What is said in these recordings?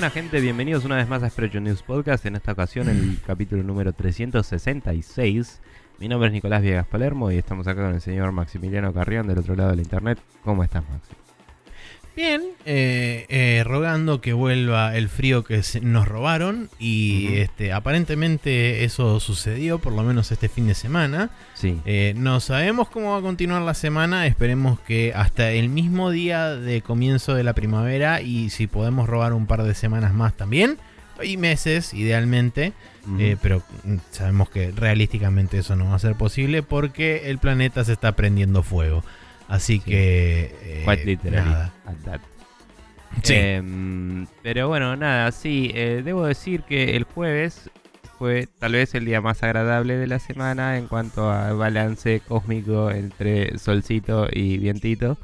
Buenas gente, bienvenidos una vez más a Sprecho News Podcast, en esta ocasión el capítulo número 366. Mi nombre es Nicolás Viegas Palermo y estamos acá con el señor Maximiliano Carrión del otro lado de la internet. ¿Cómo estás, Maxi? Bien, eh, eh, rogando que vuelva el frío que nos robaron y este, aparentemente eso sucedió, por lo menos este fin de semana. Sí. Eh, no sabemos cómo va a continuar la semana, esperemos que hasta el mismo día de comienzo de la primavera y si podemos robar un par de semanas más también, y meses idealmente, pero mm, sabemos que realísticamente eso no va a ser posible porque el planeta se está prendiendo fuego. Así Sí. que... eh, Quite literally. nada. Sí. Em, pero bueno, nada, sí, eh, debo decir que el jueves fue tal vez el día más agradable de la semana en cuanto a balance cósmico entre solcito y vientito.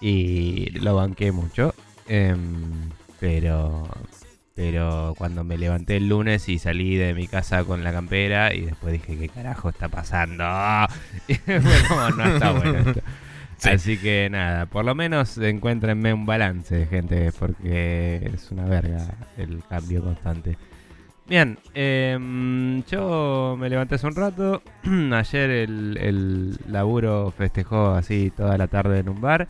Y lo banqué mucho. Em, pero, pero cuando me levanté el lunes y salí de mi casa con la campera y después dije, ¿qué carajo está pasando? Como, no está bueno esto. Sí. Así que nada, por lo menos encuéntrenme un balance, gente, porque es una verga el cambio constante. Bien, em, yo me levanté hace un rato. Ayer el, el laburo festejó así toda la tarde en un bar.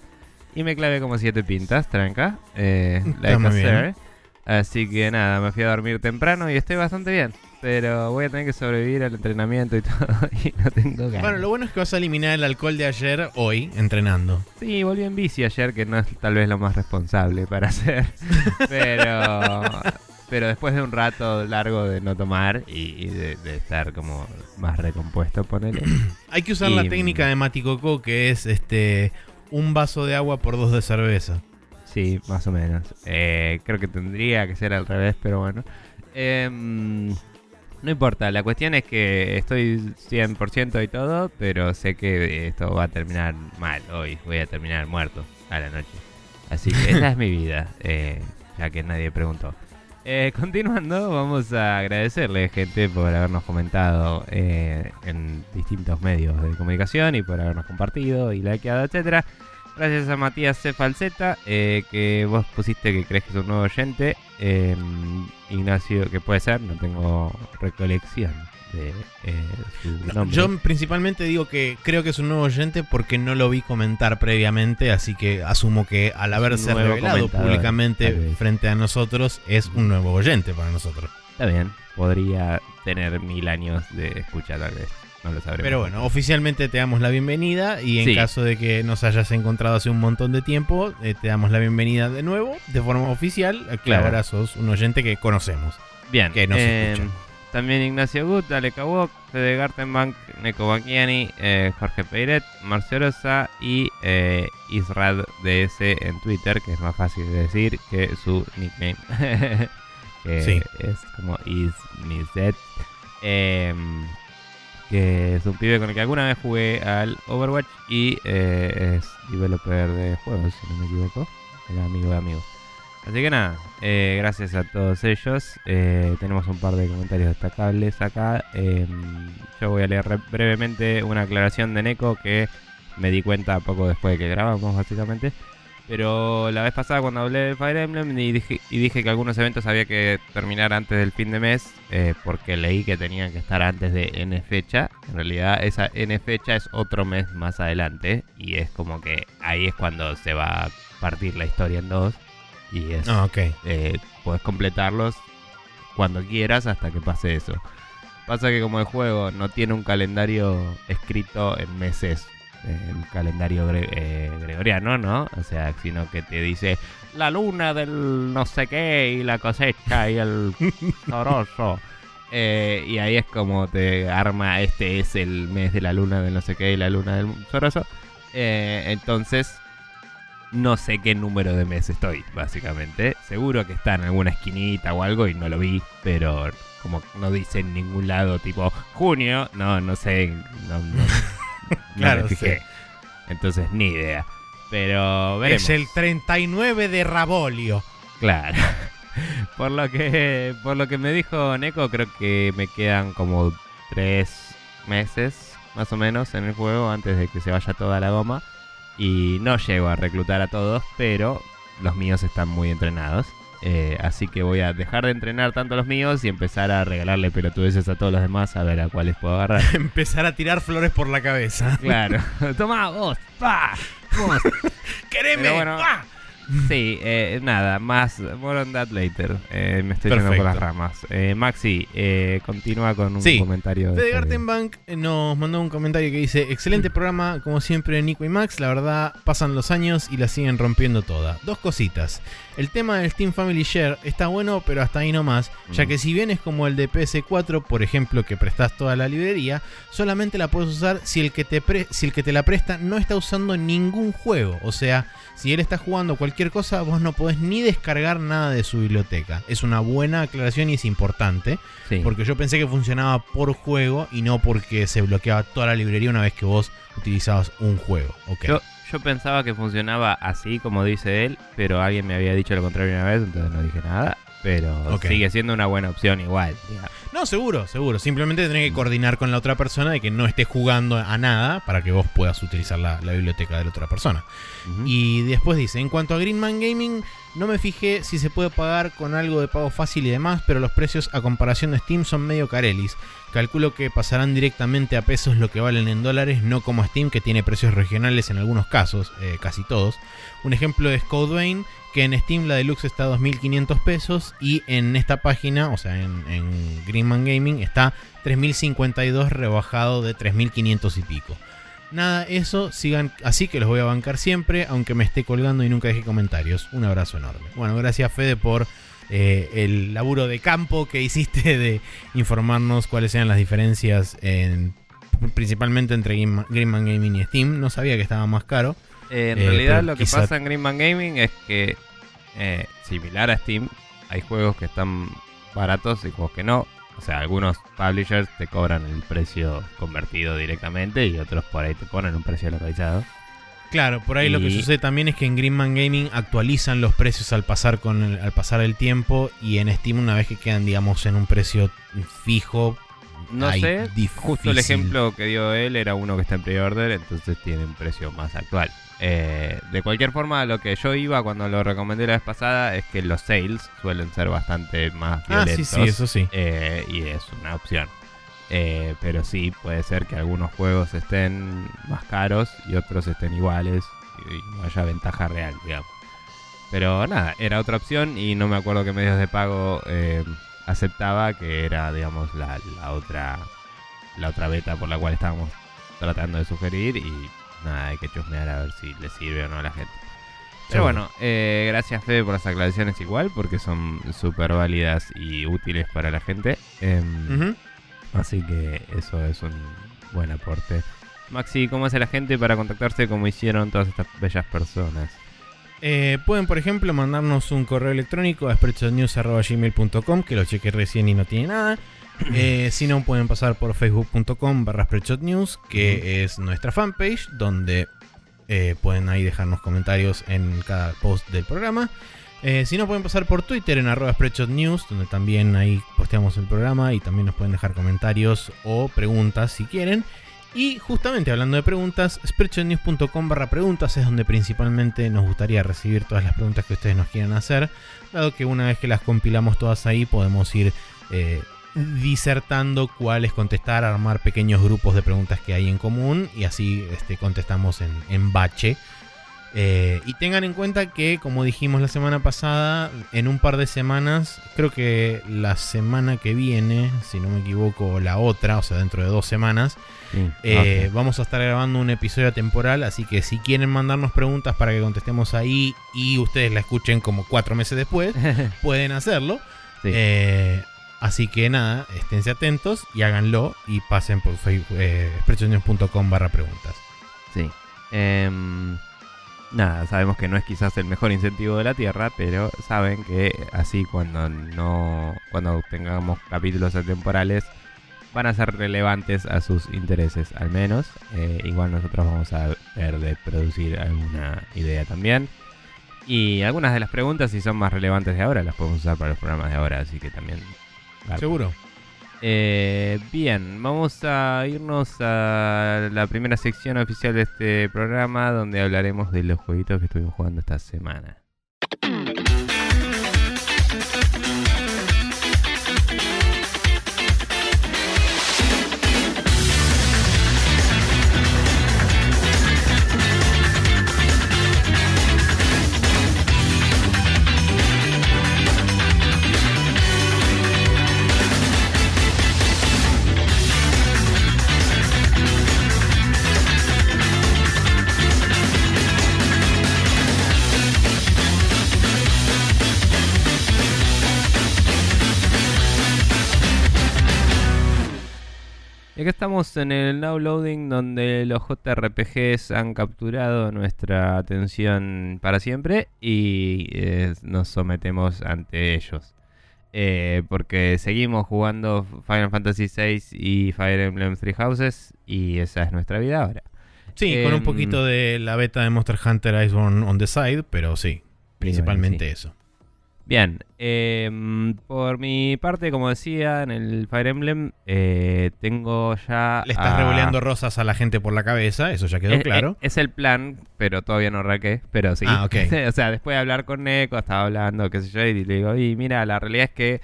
Y me clavé como siete pintas, tranca. Eh, like Está muy a bien. sir. Así que nada, me fui a dormir temprano y estoy bastante bien. Pero voy a tener que sobrevivir al entrenamiento y todo. Y no tengo ganas. Bueno, lo bueno es que vas a eliminar el alcohol de ayer hoy entrenando. Sí, volví en bici ayer, que no es tal vez lo más responsable para hacer. Pero, pero después de un rato largo de no tomar y, y de, de estar como más recompuesto, ponele. Hay que usar Y, la mm, técnica de Maticoco que es este un vaso de agua por dos de cerveza. Sí, más o menos. Eh, creo que tendría que ser al revés, pero bueno. Em, no importa, la cuestión es que estoy 100% y todo, pero sé que esto va a terminar mal hoy. Voy a terminar muerto a la noche. Así que esa es mi vida, eh, ya que nadie preguntó. Eh, continuando, vamos a agradecerle, gente, por habernos comentado eh, en distintos medios de comunicación y por habernos compartido y likeado, etcétera. Gracias a Matías C. Falseta, eh, que vos pusiste que crees que es un nuevo oyente. Eh, Ignacio, que puede ser, no tengo recolección de eh, su nombre. Yo principalmente digo que creo que es un nuevo oyente porque no lo vi comentar previamente, así que asumo que al haberse revelado públicamente frente a nosotros es un nuevo oyente para nosotros. Está bien, podría tener mil años de escucha tal vez. No lo sabremos. Pero bueno, oficialmente te damos la bienvenida y en Sí. caso de que nos hayas encontrado hace un montón de tiempo, eh, te damos la bienvenida de nuevo, de forma oficial, eh, que Claro. ahora sos un oyente que conocemos. Bien, que nos eh, escuchan. También Ignacio Gut, Ale Kawok, Fede Gartenbank, Neko Bacchiani, eh, Jorge Peiret, Marcio Rosa y eh, Israd DS en Twitter, que es más fácil de decir que su nickname. que Sí. es como Ismizet. Em, que es un pibe con el que alguna vez jugué al Overwatch y eh, es developer de juegos, si no me equivoco. Era amigo de amigos. Así que nada, eh, gracias a todos ellos. Eh, tenemos un par de comentarios destacables acá. Eh, yo voy a leer re- brevemente una aclaración de Neko que me di cuenta poco después de que grabamos, básicamente. Pero la vez pasada cuando hablé de Fire Emblem y dije, y dije que algunos eventos había que terminar antes del fin de mes, eh, porque leí que tenían que estar antes de N fecha. En realidad esa N fecha es otro mes más adelante y es como que ahí es cuando se va a partir la historia en dos. Y es, ok. eh, puedes completarlos cuando quieras hasta que pase eso. Pasa que como el juego no tiene un calendario escrito en meses, el calendario gre- eh, gregoriano, ¿no? O sea, sino que te dice la luna del no sé qué y la cosecha y el toroso. Eh, y ahí es como te arma, este es el mes de la luna del no sé qué y la luna del soroso. Eh, entonces, no sé qué número de mes estoy, básicamente. Seguro que está en alguna esquinita o algo y no lo vi, pero como no dice en ningún lado, tipo junio, no, no sé, no, no, no Claro, me fijé. Entonces, ni idea. Pero veremos. Es el 39 de Rabolio. Claro. por lo que por lo que me dijo Neko, creo que me quedan como tres meses más o menos en el juego antes de que se vaya toda la goma. Y no llego a reclutar a todos, pero los míos están muy entrenados. Eh, así que voy a dejar de entrenar tanto a los míos y empezar a regalarle pelotudeces a todos los demás a ver a cuáles puedo agarrar. Empezar a tirar flores por la cabeza. claro. Toma, vos, pa, vos. ¡Quereme! Bueno. Sí, eh, nada, más. More on that later. Eh, me estoy yendo por las Perfecto. ramas. Eh, Maxi, eh, continúa con un Sí. comentario. Fede sobre- Gartenbank eh, nos mandó un comentario que dice: Excelente programa, como siempre, Nico y Max. La verdad, pasan los años y la siguen rompiendo toda. Dos cositas. El tema del Steam Family Share está bueno, pero hasta ahí nomás, ya Mm. que si bien es como el de PS4, por ejemplo, que prestas toda la librería, solamente la puedes usar si el que te, pre- si el que te la presta no está usando ningún juego. O sea, si él está jugando cualquier cosa, vos no podés ni descargar nada de su biblioteca. Es una buena aclaración y es importante. Sí. Porque yo pensé que funcionaba por juego y no porque se bloqueaba toda la librería una vez que vos utilizabas un juego. Ok. Yo, yo pensaba que funcionaba así como dice él, pero alguien me había dicho lo contrario una vez, entonces no dije nada. Pero sigue siendo una buena opción igual. digamos. No, seguro, seguro. Simplemente tenés que coordinar con la otra persona de que no esté jugando a nada para que vos puedas utilizar la, la biblioteca de la otra persona. Y después dice, en cuanto a Greenman Gaming, no me fijé si se puede pagar con algo de pago fácil y demás, pero los precios a comparación de Steam son medio carelis. Calculo que pasarán directamente a pesos lo que valen en dólares, no como Steam que tiene precios regionales en algunos casos, eh, casi todos. Un ejemplo es Codevein, que en Steam la deluxe está a 2.500 pesos y en esta página, o sea, en, en Greenman Gaming, está 3.052 rebajado de 3.500 y pico. Nada, eso, sigan así que los voy a bancar siempre, aunque me esté colgando y nunca deje comentarios. Un abrazo enorme. Bueno, gracias Fede por eh, el laburo de campo que hiciste de informarnos cuáles eran las diferencias en, principalmente entre Greenman Gaming y Steam. No sabía que estaba más caro. Eh, en Eh, realidad lo que quizá- pasa en Greenman Gaming es que, eh, similar a Steam, hay juegos que están baratos y juegos que no. O sea, algunos publishers te cobran el precio convertido directamente y otros por ahí te ponen un precio localizado. Claro, por ahí lo que sucede también es que en Greenman Gaming actualizan los precios al pasar con el, al pasar el tiempo y en Steam una vez que quedan digamos en un precio fijo. No sé, justo el difícil. ejemplo que dio él era uno que está en pre-order, entonces tiene un precio más actual. Eh, de cualquier forma, lo que yo iba cuando lo recomendé la vez pasada es que los sales suelen ser bastante más Ah, violentos. sí, sí, eso sí. eh, y es una opción. Eh, pero sí, puede ser que algunos juegos estén más caros y otros estén iguales y no haya ventaja real, digamos. Pero nada, era otra opción y no me acuerdo qué medios de pago aceptaba, que era, digamos, la, la otra la otra beta por la cual estábamos tratando de sugerir y nada, hay que chusmear a ver si le sirve o no a la gente. Pero bueno, eh, gracias Fede por las aclaraciones igual, porque son súper válidas y útiles para la gente. Em. Así que eso es un buen aporte. Maxi, ¿cómo hace la gente para contactarse como hicieron todas estas bellas personas? Eh, pueden, por ejemplo, mandarnos un correo electrónico a spreadshotnews.gmail.com, que lo chequeé recién y no tiene nada. Eh, si no, pueden pasar por facebook.com barra que es nuestra fanpage, donde eh, pueden ahí dejarnos comentarios en cada post del programa. Eh, si no, pueden pasar por Twitter en arroba spreadshotnews, donde también ahí posteamos el programa y también nos pueden dejar comentarios o preguntas si quieren. Y justamente hablando de preguntas, spreadshotnews.com barra preguntas es donde principalmente nos gustaría recibir todas las preguntas que ustedes nos quieran hacer, dado que una vez que las compilamos todas ahí podemos ir eh, disertando cuáles contestar, armar pequeños grupos de preguntas que hay en común y así este, contestamos en, en bache. Eh, y tengan en cuenta que, como dijimos la semana pasada, en un par de semanas, creo que la semana que viene, si no me equivoco, la otra, o sea, dentro de dos semanas, Sí, eh. Vamos a estar grabando un episodio temporal, así que si quieren mandarnos preguntas para que contestemos ahí y ustedes la escuchen como cuatro meses después, pueden hacerlo. Sí. Eh, así que nada, esténse atentos y háganlo y pasen por eh, spreadshotnews.com barra preguntas. Sí. Em, nada, sabemos que no es quizás el mejor incentivo de la Tierra, pero saben que así cuando no cuando tengamos capítulos temporales van a ser relevantes a sus intereses al menos. Eh, igual nosotros vamos a ver de producir alguna idea también. Y algunas de las preguntas, si son más relevantes de ahora, las podemos usar para los programas de ahora, así que también... garpa. ¿Seguro? Eh, bien, vamos a irnos a la primera sección oficial de este programa donde hablaremos de los jueguitos que estuvimos jugando esta semana. Acá estamos en el now loading donde los JRPGs han capturado nuestra atención para siempre y eh, nos sometemos ante ellos. Eh, porque seguimos jugando Final Fantasy VI y Fire Emblem Three Houses y esa es nuestra vida ahora. Sí, con un Em, poquito de la beta de Monster Hunter Iceborne on the side, pero sí, principalmente sí. eso. Bien, em, por mi parte, como decía, en el Fire Emblem eh, tengo ya... Le estás a- revoleando rosas a la gente por la cabeza, eso ya quedó Es- claro. Es, es el plan, pero todavía no raqué, pero sí. Ah, ok. o sea, después de hablar con Neko, estaba hablando, qué sé yo, y le digo, y mira, la realidad es que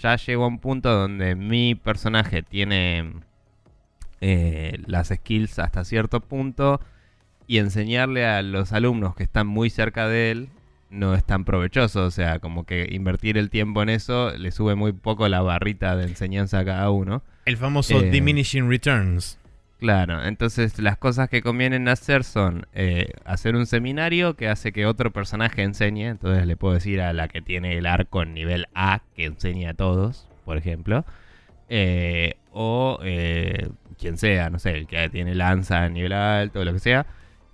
ya llegó a un punto donde mi personaje tiene eh, las skills hasta cierto punto y enseñarle a los alumnos que están muy cerca de él no es tan provechoso, o sea, como que invertir el tiempo en eso le sube muy poco la barrita de enseñanza a cada uno. El famoso eh, diminishing returns. Claro, entonces las cosas que convienen hacer son eh, hacer un seminario que hace que otro personaje enseñe, entonces le puedo decir a la que tiene el arco en nivel A que enseñe a todos, por ejemplo, Eh, o eh, quien sea, no sé, el que tiene lanza en nivel alto, lo que sea,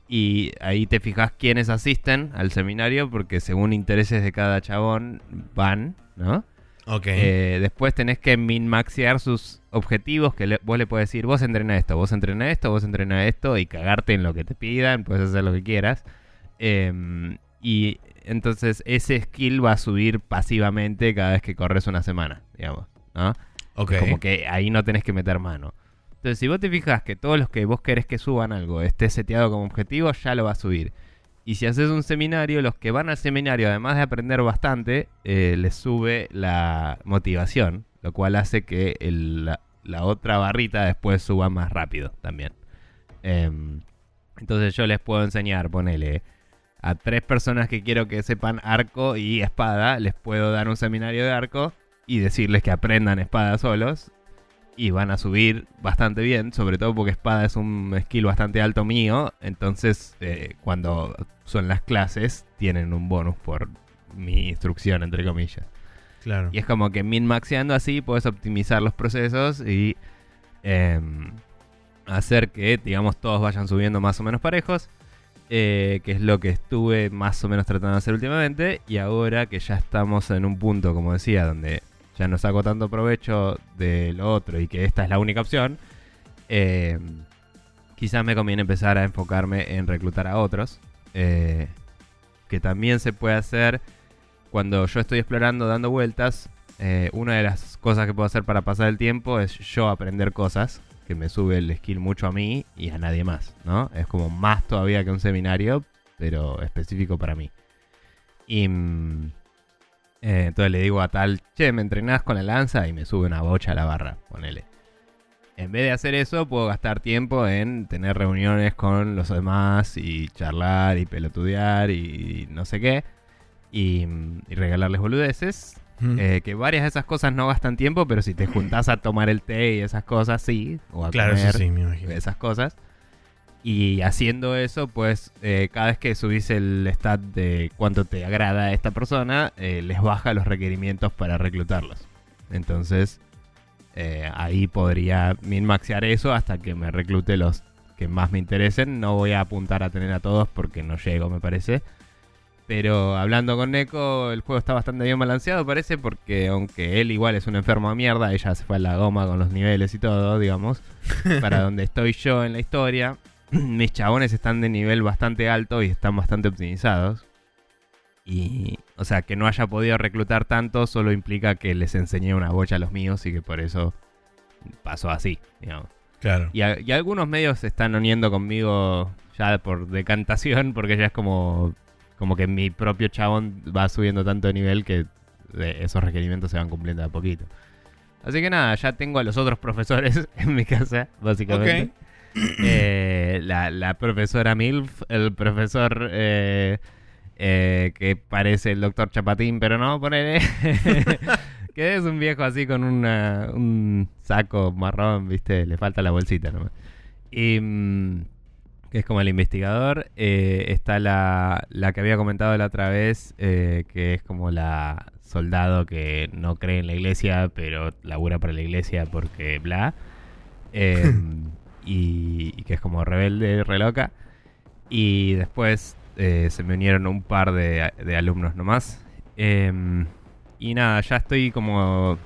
y ahí te fijas quiénes asisten al seminario porque según intereses de cada chabón van, ¿no? Ok. Eh, después tenés que min-maxear sus objetivos, que le- vos le puedes decir, vos entrena esto, vos entrena esto, vos entrena esto, y cagarte en lo que te pidan, puedes hacer lo que quieras. Em, y entonces ese skill va a subir pasivamente cada vez que corres una semana, digamos, ¿no? ok. Es Como que ahí no tenés que meter mano. Entonces, si vos te fijas que todos los que vos querés que suban algo esté seteado como objetivo, ya lo va a subir. Y si haces un seminario, los que van al seminario, además de aprender bastante, eh, les sube la motivación, lo cual hace que la otra barrita después suba más rápido también. Em, entonces yo les puedo enseñar, ponele, a tres personas que quiero que sepan arco y espada, les puedo dar un seminario de arco y decirles que aprendan espada solos. Y van a subir bastante bien, sobre todo porque espada es un skill bastante alto mío. Entonces, eh, cuando son las clases, tienen un bonus por mi instrucción, entre comillas. Claro. Y es como que min-maxeando así puedes optimizar los procesos y em, hacer que, digamos, todos vayan subiendo más o menos parejos. eh, que es lo que estuve más o menos tratando de hacer últimamente. Y ahora que ya estamos en un punto, como decía, donde ya no saco tanto provecho de lo otro y que esta es la única opción, em, quizás me conviene empezar a enfocarme en reclutar a otros. eh, que también se puede hacer cuando yo estoy explorando, dando vueltas, eh, una de las cosas que puedo hacer para pasar el tiempo es yo aprender cosas, que me sube el skill mucho a mí y a nadie más, ¿no? Es como más todavía que un seminario, pero específico para mí. Y mm, eh, entonces le digo a tal, che, me entrenás con la lanza y me sube una bocha a la barra, ponele. En vez de hacer eso, puedo gastar tiempo en tener reuniones con los demás y charlar y pelotudear y no sé qué. Y, y regalarles boludeces. Mm. Eh, que varias de esas cosas no gastan tiempo, pero si te juntás a tomar el té y esas cosas, sí. O a claro, comer sí, me imagino. esas cosas. Y haciendo eso, pues eh, cada vez que subís el stat de cuánto te agrada a esta persona, eh, les baja los requerimientos para reclutarlos. Entonces, eh, ahí podría min-maxear eso hasta que me reclute los que más me interesen. No voy a apuntar a tener a todos porque no llego, me parece. Pero hablando con Neko, el juego está bastante bien balanceado, parece, porque aunque él igual es un enfermo de mierda, ella se fue a la goma con los niveles y todo, digamos, para donde estoy yo en la historia. Mis chabones están de nivel bastante alto y están bastante optimizados. Y, o sea, que no haya podido reclutar tanto solo implica que les enseñé una bocha a los míos y que por eso pasó así, digamos. Claro. Y, a- y algunos medios se están uniendo conmigo ya por decantación, porque ya es como, como que mi propio chabón va subiendo tanto de nivel que eh, esos requerimientos se van cumpliendo de a poquito. Así que nada, ya tengo a los otros profesores en mi casa, básicamente. Eh, la, la profesora Milf, el profesor eh, eh, que parece el doctor Chapatín, pero no, ponele. que es un viejo así con una- un saco marrón, ¿viste? Le falta la bolsita nomás. Y. mm, que es como el investigador. eh, está la, la que había comentado la otra vez, eh, que es como la soldado que no cree en la iglesia, pero labura para la iglesia porque bla. Eh, y, que es como rebelde, re loca. Y después eh, se me unieron un par de, alumnos nomás. Em, y nada, ya estoy como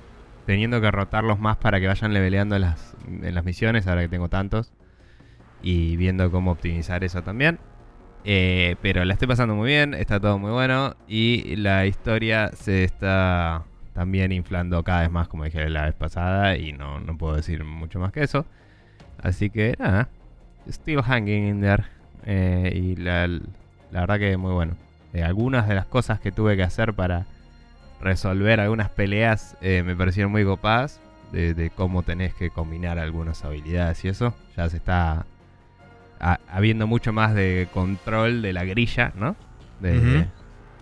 teniendo que rotarlos más para que vayan leveleando en las, las misiones, ahora que tengo tantos. Y viendo cómo optimizar eso también. Eh, pero la estoy pasando muy bien, está todo muy bueno. Y la historia se está también inflando cada vez más, como dije la vez pasada. Y no, no puedo decir mucho más que eso. Así que nada, still hanging in there. Eh, y la, la verdad que muy bueno. Eh, algunas de las cosas que tuve que hacer para resolver algunas peleas eh, me parecieron muy copadas. De, de cómo tenés que combinar algunas habilidades y eso. Ya se está ha- habiendo mucho más de control de la grilla, ¿no? De,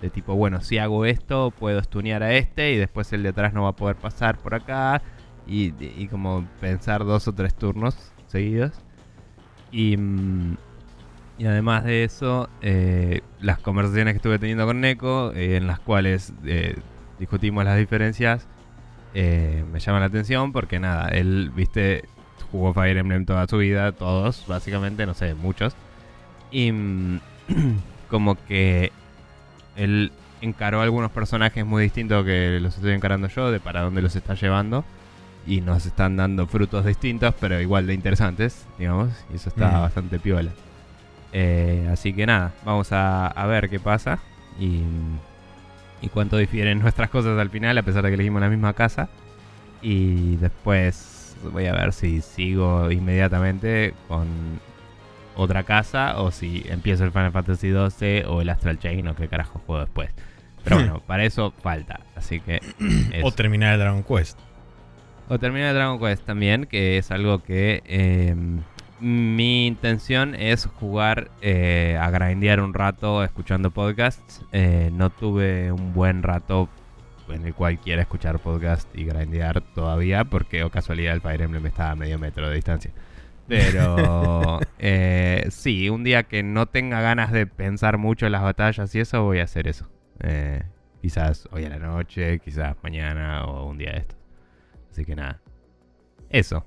de tipo, bueno, si hago esto, puedo stunear a este y después el de atrás no va a poder pasar por acá. Y, y como pensar dos o tres turnos seguidos. Y, mm, y además de eso, eh, las conversaciones que estuve teniendo con Neko, eh, en las cuales eh, discutimos las diferencias, me llaman la atención porque nada, él, viste, jugó Fire Emblem toda su vida, todos, básicamente, no sé, muchos. Y mm, como que él encaró algunos personajes muy distintos que los estoy encarando yo, de para dónde los está llevando. Y nos están dando frutos distintos, pero igual de interesantes, digamos. Y eso está Mm. bastante piola. Eh, así que nada, vamos a, a ver qué pasa. Y, y cuánto difieren nuestras cosas al final, a pesar de que elegimos la misma casa. Y después voy a ver si sigo inmediatamente con otra casa o si empiezo el Final Fantasy XII o el Astral Chain o qué carajo juego después. Pero bueno, para eso falta. Así que. eso. O terminar el Dragon Quest. O terminar el Dragon Quest también, que es algo que eh, mi intención es jugar eh, a grindear un rato escuchando podcasts. Eh, no tuve un buen rato en el cual quiera escuchar podcast y grindear todavía, porque o casualidad el Fire Emblem está a medio metro de distancia. Pero eh, sí, un día que no tenga ganas de pensar mucho en las batallas y eso, voy a hacer eso. Eh, quizás hoy a la noche, quizás mañana o un día de estos. Así que nada. Eso.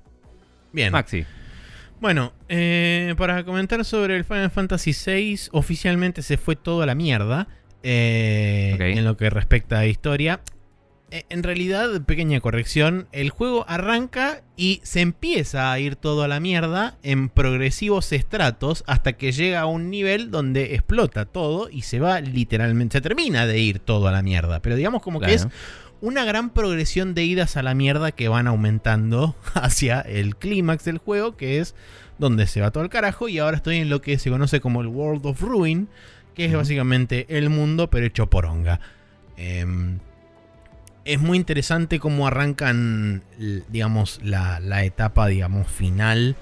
Bien. Maxi. Bueno, eh, para comentar sobre el Final Fantasy VI, oficialmente se fue todo a la mierda. eh, Ok. En lo que respecta a historia. Eh, En realidad, pequeña corrección, el juego arranca y se empieza a ir todo a la mierda en progresivos estratos hasta que llega a un nivel donde explota todo y se va literalmente, se termina de ir todo a la mierda. Pero digamos como que es. Una gran progresión de idas a la mierda que van aumentando hacia el clímax del juego, que es donde se va todo el carajo. Y ahora estoy en lo que se conoce como el World of Ruin, que es básicamente el mundo, pero hecho poronga. Em, es muy interesante cómo arrancan, digamos, la, la etapa, digamos, final.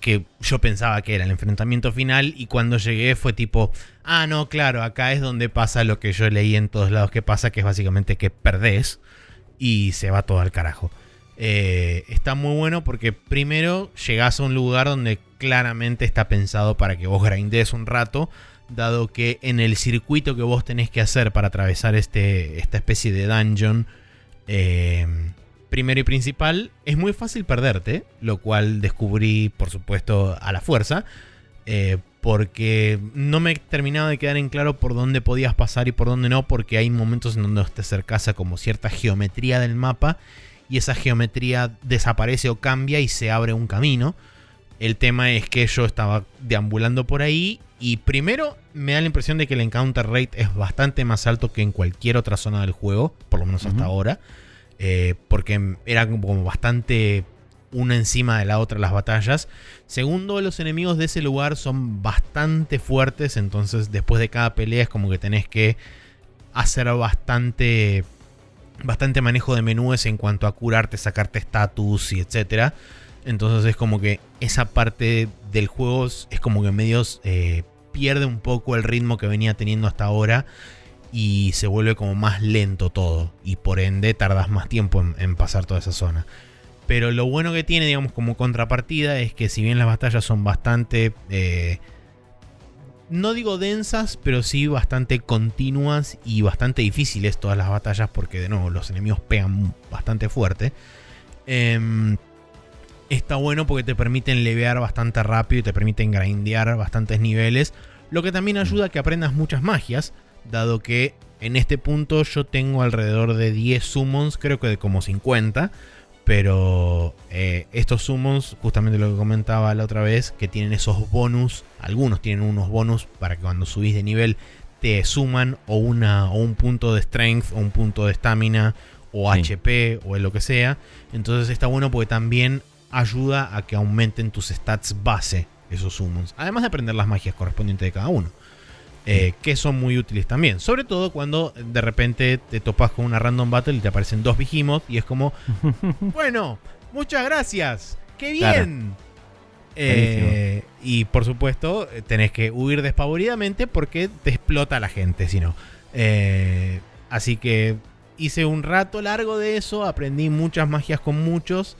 Que yo pensaba que era el enfrentamiento final. Y cuando llegué fue tipo. Ah, no, claro, acá es donde pasa lo que yo leí en todos lados que pasa, que es básicamente que perdés. Y se va todo al carajo. Eh, está muy bueno porque primero llegás a un lugar donde claramente está pensado para que vos grindes un rato, dado que en el circuito que vos tenés que hacer para atravesar este, esta especie de dungeon, eh, primero y principal, es muy fácil perderte, lo cual descubrí, por supuesto, a la fuerza. eh, porque no me terminaba de quedar en claro por dónde podías pasar y por dónde no, porque hay momentos en donde te acercas a como cierta geometría del mapa y esa geometría desaparece o cambia y se abre un camino. El tema es que yo estaba deambulando por ahí y primero me da la impresión de que el encounter rate es bastante más alto que en cualquier otra zona del juego, por lo menos hasta ahora, eh, porque era como bastante una encima de la otra las batallas. Segundo, los enemigos de ese lugar son bastante fuertes, entonces después de cada pelea es como que tenés que hacer bastante bastante manejo de menúes en cuanto a curarte, sacarte estatus y etcétera. Entonces es como que esa parte del juego es es como que medio eh, pierde un poco el ritmo que venía teniendo hasta ahora y se vuelve como más lento todo y por ende tardas más tiempo en, pasar toda esa zona. Pero lo bueno que tiene, digamos, como contrapartida es que si bien las batallas son bastante... eh, no digo densas, pero sí bastante continuas y bastante difíciles todas las batallas porque de nuevo los enemigos pegan bastante fuerte. Em, está bueno porque te permiten levear bastante rápido y te permiten grindear bastantes niveles. Lo que también ayuda a que aprendas muchas magias, dado que en este punto yo tengo alrededor de 10 summons, creo que de como 50. Pero eh, estos summons, justamente lo que comentaba la otra vez, que tienen esos bonus, algunos tienen unos bonus para que cuando subís de nivel te suman o, una, o un punto de strength o un punto de estamina o HP o lo que sea. Entonces está bueno porque también ayuda a que aumenten tus stats base esos summons. Además de aprender las magias correspondientes de cada uno. Eh, que son muy útiles también. Sobre todo cuando de repente te topas con una random battle y te aparecen dos Behemoth y es como, bueno, muchas gracias, qué bien. Eh, y por supuesto, tenés que huir despavoridamente porque te explota la gente, si no. Eh, así que hice un rato largo de eso, aprendí muchas magias con muchos.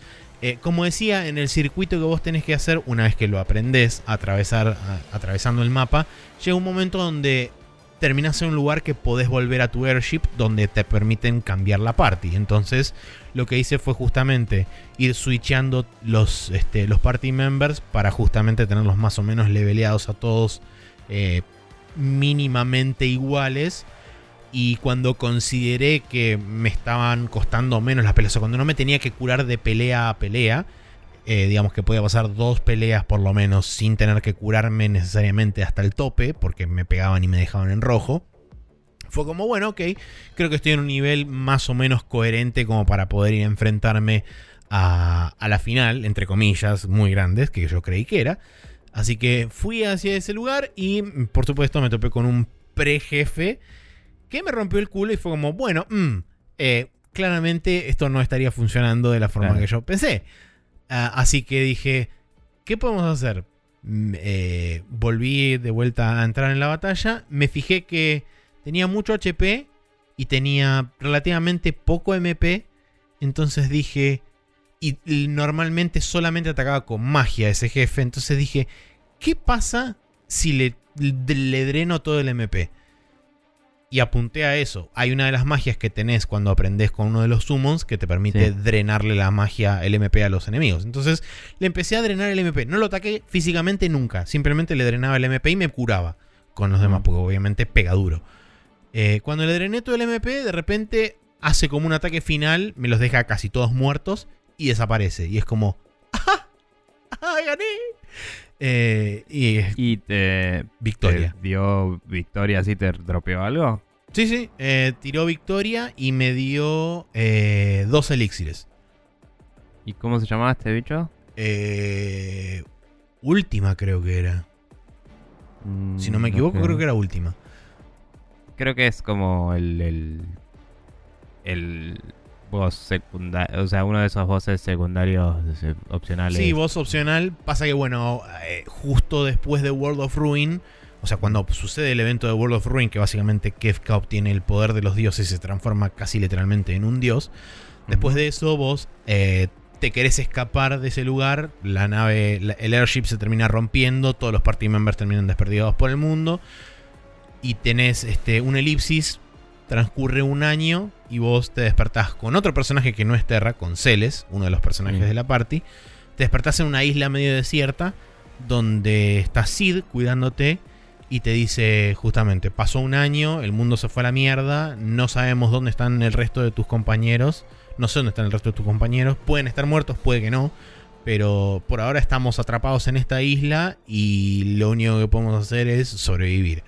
como decía, en el circuito que vos tenés que hacer, una vez que lo aprendés, atravesar, atravesando el mapa, llega un momento donde terminas en un lugar que podés volver a tu airship donde te permiten cambiar la party. Entonces, lo que hice fue justamente ir switchando los, este, los party members para justamente tenerlos más o menos leveleados a todos eh, mínimamente iguales. Y cuando consideré que me estaban costando menos las peleas, o cuando no me tenía que curar de pelea a pelea, eh, digamos que podía pasar dos peleas por lo menos sin tener que curarme necesariamente hasta el tope, porque me pegaban y me dejaban en rojo. Fue como, bueno, ok, creo que estoy en un nivel más o menos coherente como para poder ir a enfrentarme a, a la final, entre comillas, muy grandes, que yo creí que era. Así que fui hacia ese lugar y por supuesto me topé con un pre-jefe que me rompió el culo y fue como, bueno, mm, eh, claramente esto no estaría funcionando de la forma que yo pensé. Ah, así que dije, ¿qué podemos hacer? Mm, eh, volví de vuelta a entrar en la batalla. Me fijé que tenía mucho HP y tenía relativamente poco MP. Entonces dije, y, normalmente solamente atacaba con magia ese jefe. Entonces dije, ¿qué pasa si le, le dreno todo el MP? Y apunté a eso. Hay una de las magias que tenés cuando aprendes con uno de los summons que te permite drenarle la magia, el MP a los enemigos. Entonces le empecé a drenar el MP. No lo ataqué físicamente nunca. Simplemente le drenaba el MP y me curaba con los demás, porque obviamente pega duro. Eh, cuando le drené todo el MP, de repente hace como un ataque final, me los deja casi todos muertos y desaparece. Y es como, ¡ajá! ¡Gané! Eh, y, te, victoria. dio victoria así? ¿Te dropeó algo? Sí, sí. Eh, tiró victoria y me dio eh, dos elixires. ¿Y cómo se llamaba este bicho? última creo que era. Mm, si no me equivoco, creo que era última. Creo que es como el, el, el voz secundario, o sea, uno de esos voces secundarios opcionales. Sí, voz opcional. Pasa que, bueno, eh, justo después de World of Ruin, o sea, cuando sucede el evento de World of Ruin, que básicamente Kefka obtiene el poder de los dioses y se transforma casi literalmente en un dios. Después de eso, vos eh, te querés escapar de ese lugar, la nave, el airship se termina rompiendo, todos los party members terminan desperdigados por el mundo. Y tenés este, un elipsis transcurre un año y vos te despertás con otro personaje que no es Terra, con Celes, uno de los personajes de la party. Te despertás en una isla medio desierta donde está Sid cuidándote y te dice justamente, pasó un año, el mundo se fue a la mierda, no sabemos dónde están el resto de tus compañeros, no sé dónde están el resto de tus compañeros, pueden estar muertos, puede que no, pero por ahora estamos atrapados en esta isla y lo único que podemos hacer es sobrevivir.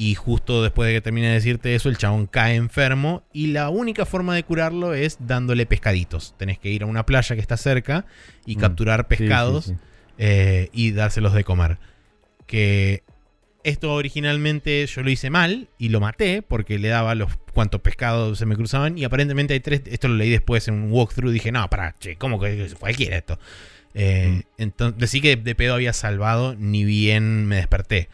Y justo después de que termine de decirte eso, el chabón cae enfermo. Y la única forma de curarlo es dándole pescaditos. Tenés que ir a una playa que está cerca y mm, capturar pescados eh, y dárselos de comer. Que esto originalmente yo lo hice mal y lo maté porque le daba los cuantos pescados se me cruzaban. Y aparentemente hay tres. Esto lo leí después en un walkthrough. Dije, no, para, che, ¿cómo que cualquiera esto? Eh, mm. Entonces, sí que de pedo había salvado, ni bien me desperté.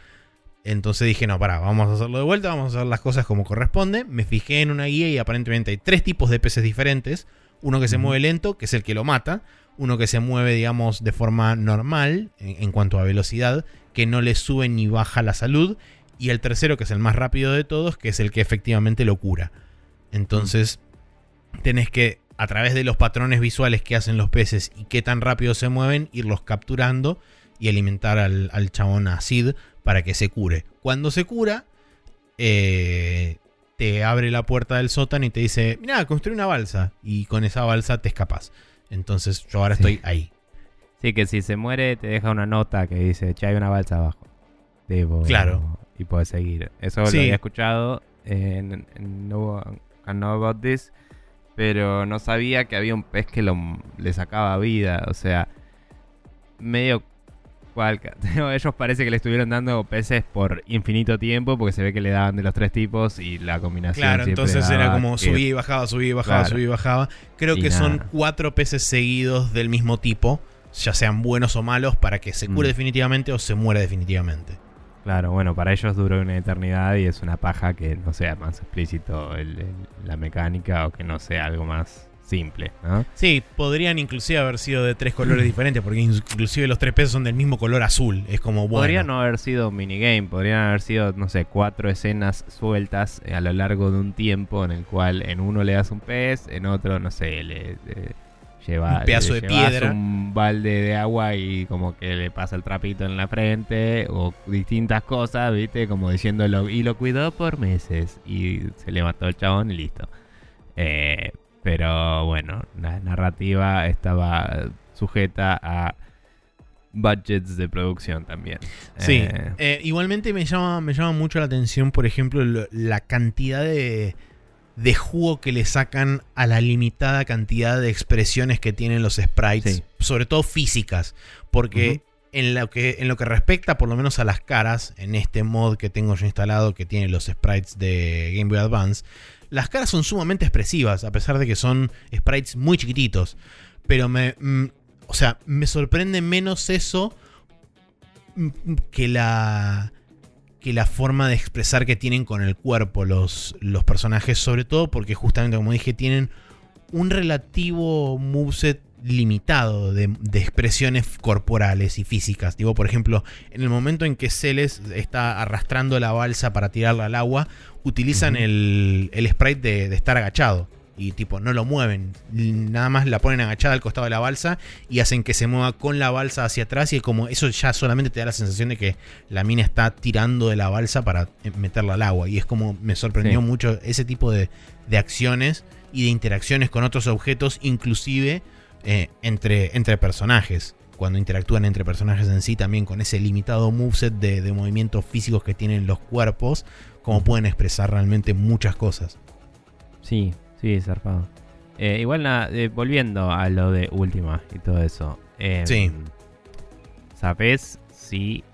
Entonces dije, no, pará, vamos a hacerlo de vuelta, vamos a hacer las cosas como corresponde. Me fijé en una guía y aparentemente hay tres tipos de peces diferentes. Uno que se mueve lento, que es el que lo mata. Uno que se mueve, digamos, de forma normal en, cuanto a velocidad, que no le sube ni baja la salud. Y el tercero, que es el más rápido de todos, que es el que efectivamente lo cura. Entonces, tenés que a través de los patrones visuales que hacen los peces y qué tan rápido se mueven, irlos capturando y alimentar al, al chabón Sid para que se cure. Cuando se cura, eh, te abre la puerta del sótano y te dice, mira, construí una balsa. Y con esa balsa te escapas. Entonces yo ahora estoy ahí. Sí, que si se muere te deja una nota que dice, che, hay una balsa abajo. claro. Y puedes seguir. Eso lo había escuchado en, en no, Know About This. Pero no sabía que había un pez que lo, le sacaba vida. O sea, medio ellos parece que le estuvieron dando peces por infinito tiempo porque se ve que le daban de los tres tipos y la combinación. Claro, entonces era como subía y bajaba, subía y bajaba, subía y bajaba. Creo que son cuatro peces seguidos del mismo tipo, ya sean buenos o malos, para que se cure mm. definitivamente o se muera definitivamente. Claro, bueno, para ellos duró una eternidad y es una paja que no sea más explícito la mecánica o que no sea algo más simple, ¿no? Sí, podrían inclusive haber sido de tres colores diferentes, porque inclusive los tres pesos son del mismo color azul. Es como bueno. Podría no haber sido minigame, podrían haber sido, no sé, cuatro escenas sueltas a lo largo de un tiempo en el cual en uno le das un pez, en otro, no sé, le, lleva un pedazo de piedra, un balde de agua y como que le pasa el trapito en la frente o distintas cosas, ¿viste? Como diciéndolo y lo cuidó por meses y se le mató el chabón y listo. Eh, pero bueno, la narrativa estaba sujeta a budgets de producción también. Sí, eh, eh, igualmente me llama, me llama mucho la atención, por ejemplo, la cantidad de, de jugo que le sacan a la limitada cantidad de expresiones que tienen los sprites, sobre todo físicas, porque en, lo que, en lo que respecta por lo menos a las caras, en este mod que tengo yo instalado que tiene los sprites de Game Boy Advance, las caras son sumamente expresivas, a pesar de que son sprites muy chiquititos. Pero me. Mm, o sea, me sorprende menos eso mm, que la. que la forma de expresar que tienen con el cuerpo los, los personajes. Sobre todo porque, justamente, como dije, tienen un relativo moveset limitado de, expresiones corporales y físicas. Digo, por ejemplo, en el momento en que Celes está arrastrando la balsa para tirarla al agua, utilizan el, el, sprite de, estar agachado. Y tipo, no lo mueven. Nada más la ponen agachada al costado de la balsa y hacen que se mueva con la balsa hacia atrás. Y como eso ya solamente te da la sensación de que la mina está tirando de la balsa para eh, meterla al agua. Y es como me sorprendió mucho ese tipo de, de acciones y de interacciones con otros objetos, inclusive eh, entre, entre personajes. Cuando interactúan entre personajes en sí, también con ese limitado moveset de, de movimientos físicos que tienen los cuerpos, como pueden expresar realmente muchas cosas. Sí, sí, zarpado. Eh, igual, eh, volviendo a lo de última y todo eso. Em, sí. ¿Sabes si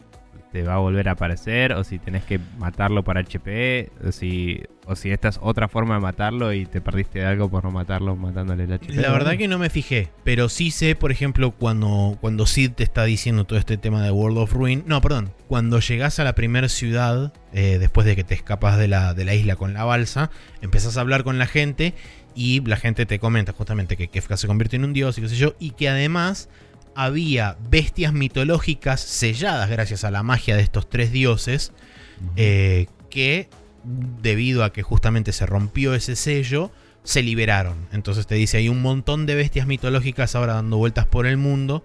te va a volver a aparecer o si tenés que matarlo para HP o si, o si esta es otra forma de matarlo y te perdiste algo por no matarlo matándole el HP. La verdad que no me fijé, pero sí sé, por ejemplo, cuando, cuando Sid te está diciendo todo este tema de World of Ruin, no, perdón, cuando llegas a la primera ciudad, eh, después de que te escapas de la, de la isla con la balsa, empezás a hablar con la gente y la gente te comenta justamente que Kefka se convierte en un dios y qué sé yo, y que además había bestias mitológicas selladas gracias a la magia de estos tres dioses, eh, que debido a que justamente se rompió ese sello, se liberaron. Entonces te dice, hay un montón de bestias mitológicas ahora dando vueltas por el mundo,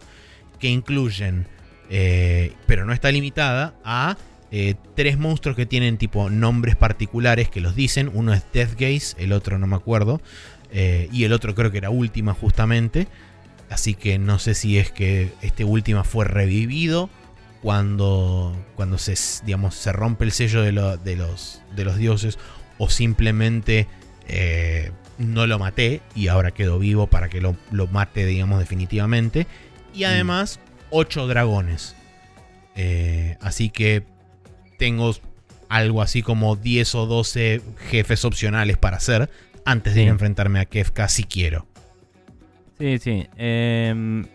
que incluyen, eh, pero no está limitada, a eh, tres monstruos que tienen tipo nombres particulares que los dicen. Uno es Death Gaze, el otro no me acuerdo, y el otro creo que era Última justamente. Así que no sé si es que este último fue revivido cuando, cuando se, digamos, se rompe el sello de, los, de los dioses o simplemente eh, no lo maté y ahora quedó vivo para que lo, mate, digamos, definitivamente. Y mm. además, 8 dragones. Eh, así que tengo algo así como 10 o 12 jefes opcionales para hacer antes de ir a enfrentarme a Kefka si quiero. Sí, sí. Em,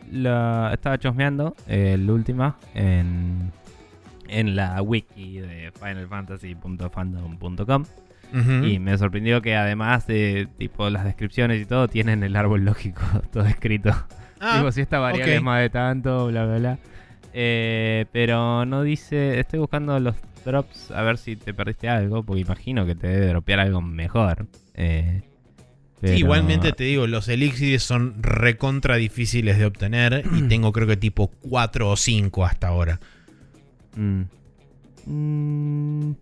estaba chosmeando el última en, en la wiki de finalfantasy.fandom.com. Y me sorprendió que además de tipo las descripciones y todo, tienen el árbol lógico todo escrito. Ah, Digo, si esta variable es más de tanto, bla, bla, bla. Eh, pero no dice. Estoy buscando los drops a ver si te perdiste algo, porque imagino que te debe dropear algo mejor. Eh, Pero- igualmente te digo, los elixirs son recontra difíciles de obtener y tengo creo que tipo 4 o 5 hasta ahora. Mm. Mm,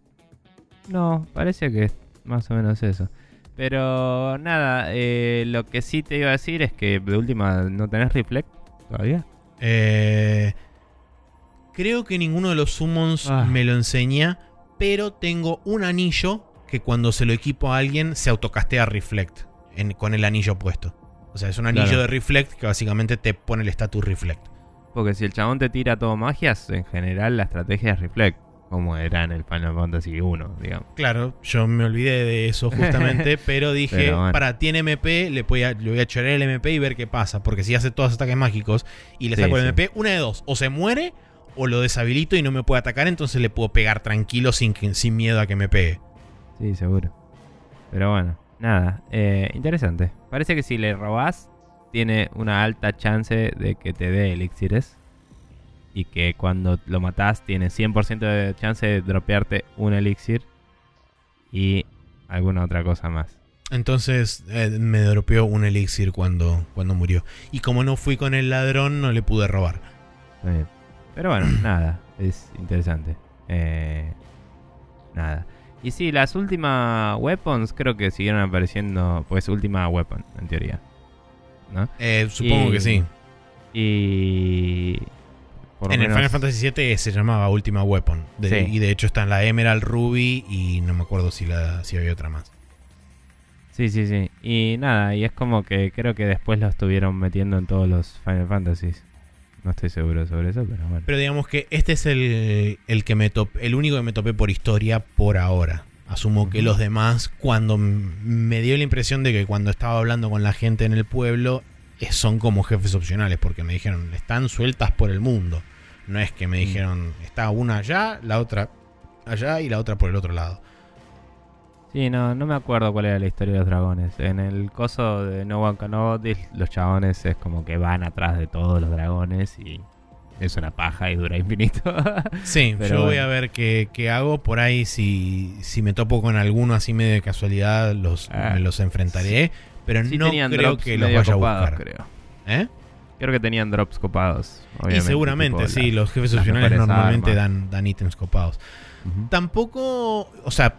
no, parece que es más o menos eso. Pero nada, eh, lo que sí te iba a decir es que de última no tenés reflect todavía. Eh, creo que ninguno de los summons Ah. me lo enseña, pero tengo un anillo que cuando se lo equipo a alguien se autocastea Reflect en- con el anillo puesto. O sea, es un anillo Claro. de Reflect que básicamente te pone el status Reflect. Porque si el chabón te tira todo magias, en general la estrategia es reflect, como era en el Final Fantasy 1, digamos. Claro, yo me olvidé de eso justamente, pero dije, Pero bueno. para, tiene MP, le voy, a, le voy a chorar el MP y ver qué pasa. Porque si hace todos ataques mágicos y le Sí, saco el sí. MP, una de dos, o se muere o lo deshabilito y no me puede atacar, entonces le puedo pegar tranquilo sin, sin miedo a que me pegue. Sí, seguro. Pero bueno, nada, eh, interesante. Parece que si le robás, tiene una alta chance de que te dé elixires. Y que cuando lo matás, tiene 100% de chance de dropearte un elixir. Y alguna otra cosa más. Entonces eh, me dropeó un elixir cuando, cuando murió. Y como no fui con el ladrón, no le pude robar. Pero bueno, nada, es interesante. Eh, nada. Y sí, las últimas weapons creo que siguieron apareciendo. Pues última weapon, en teoría. ¿No? Eh, supongo Y- que sí. Y. por En el Final Fantasy VII se llamaba Ultima Weapon. De- Sí. Y de hecho está en la Emerald Ruby y no me acuerdo si, la, si había otra más. Sí, sí, sí. Y nada, y es como que creo que después lo estuvieron metiendo en todos los Final Fantasies. No estoy seguro sobre eso, pero bueno. Pero digamos que este es el, el que me top, el único que me topé por historia por ahora. Asumo que los demás, cuando me dio la impresión de que cuando estaba hablando con la gente en el pueblo, eh, son como jefes opcionales, porque me dijeron, están sueltas por el mundo. No es que me Mm. dijeron, está una allá, la otra allá y la otra por el otro lado. Sí, no, no me acuerdo cuál era la historia de los dragones. En el coso de No One Can los chabones es como que van atrás de todos los dragones y es una paja y dura infinito. Sí, Pero yo voy a ver qué, qué hago. Por ahí, si, si me topo con alguno así medio de casualidad, los, Ah, me los enfrentaré. Pero Sí no creo que los vaya a copados, buscar. creo. ¿Eh? Creo que tenían drops copados. Y seguramente, tipo sí, los jefes opcionales normalmente armas. dan, dan ítems copados. Tampoco, o sea,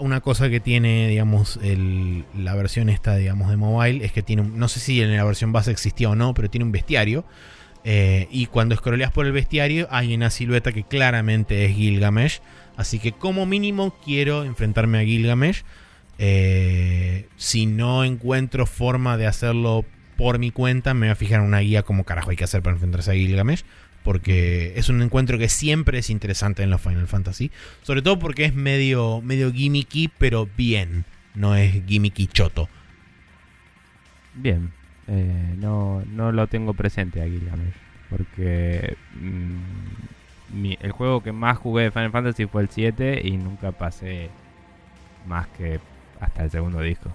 una cosa que tiene, digamos, el- la versión esta, digamos, de mobile es que tiene, un- no sé si en la versión base existía o no, pero tiene un bestiario. eh, y cuando scrolleas por el bestiario hay una silueta que claramente es Gilgamesh. Así que como mínimo quiero enfrentarme a Gilgamesh. Eh, si no encuentro forma de hacerlo por mi cuenta, me voy a fijar en una guía como carajo hay que hacer para enfrentarse a Gilgamesh. Porque es un encuentro que siempre es interesante en los Final Fantasy. Sobre todo porque es medio, medio gimmicky, pero bien. No es gimmicky choto. Bien. Eh, no, no lo tengo presente aquí, Gilgamesh. Porque mm, el juego que más jugué de Final Fantasy fue el 7 y nunca pasé más que hasta el segundo disco.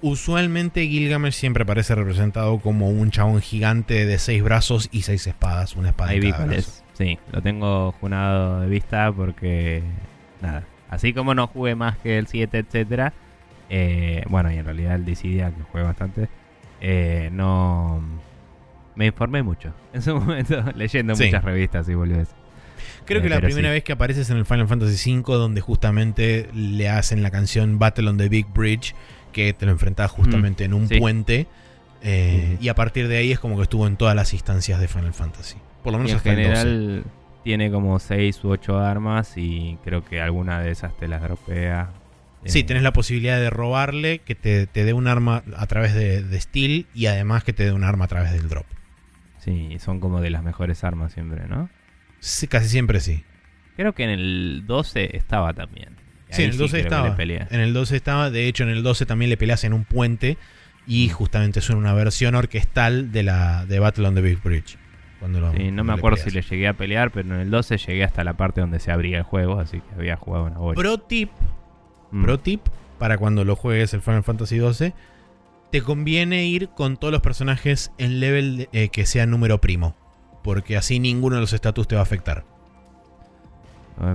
Usualmente Gilgamesh siempre aparece representado como un chabón gigante de seis brazos y seis espadas. Una espada Ahí vi cuál es. Sí, lo tengo junado de vista porque. Nada. Así como no jugué más que el 7, etcétera. eh, bueno, y en realidad el Dissidia, que jugué bastante. eh, no. Me informé mucho en su momento, leyendo Sí. muchas revistas y volvés. Creo Eh, que la primera sí. vez que apareces en el Final Fantasy V, donde justamente le hacen la canción Battle on the Big Bridge, que te lo enfrentas justamente en un Mm, sí. puente. eh, Sí. Y a partir de ahí es como que estuvo en todas las instancias de Final Fantasy. Por lo Y menos en hasta el 12. general tiene como 6 u 8 armas y creo que alguna de esas te las dropea. Sí, Eh, tenés la posibilidad de robarle, que te, te dé un arma a través de, de Steel y además que te dé un arma a través del drop. Sí, son como de las mejores armas siempre, ¿no? Sí, casi siempre sí. Creo que en el 12 estaba también. Sí, en el 12 creo que estaba. En el 12 estaba, de hecho en el 12 también le peleas en un puente y Mm. justamente es una versión orquestal de la de Battle on the Big Bridge. Cuando lo- Sí, no cuando me acuerdo si le llegué a pelear, pero en el 12 llegué hasta la parte donde se abría el juego, así que había jugado una bola. Pro tip, Mm. pro tip para cuando lo juegues el Final Fantasy 12, te conviene ir con todos los personajes en level eh, que sea número primo, porque así ninguno de los estatus te va a afectar.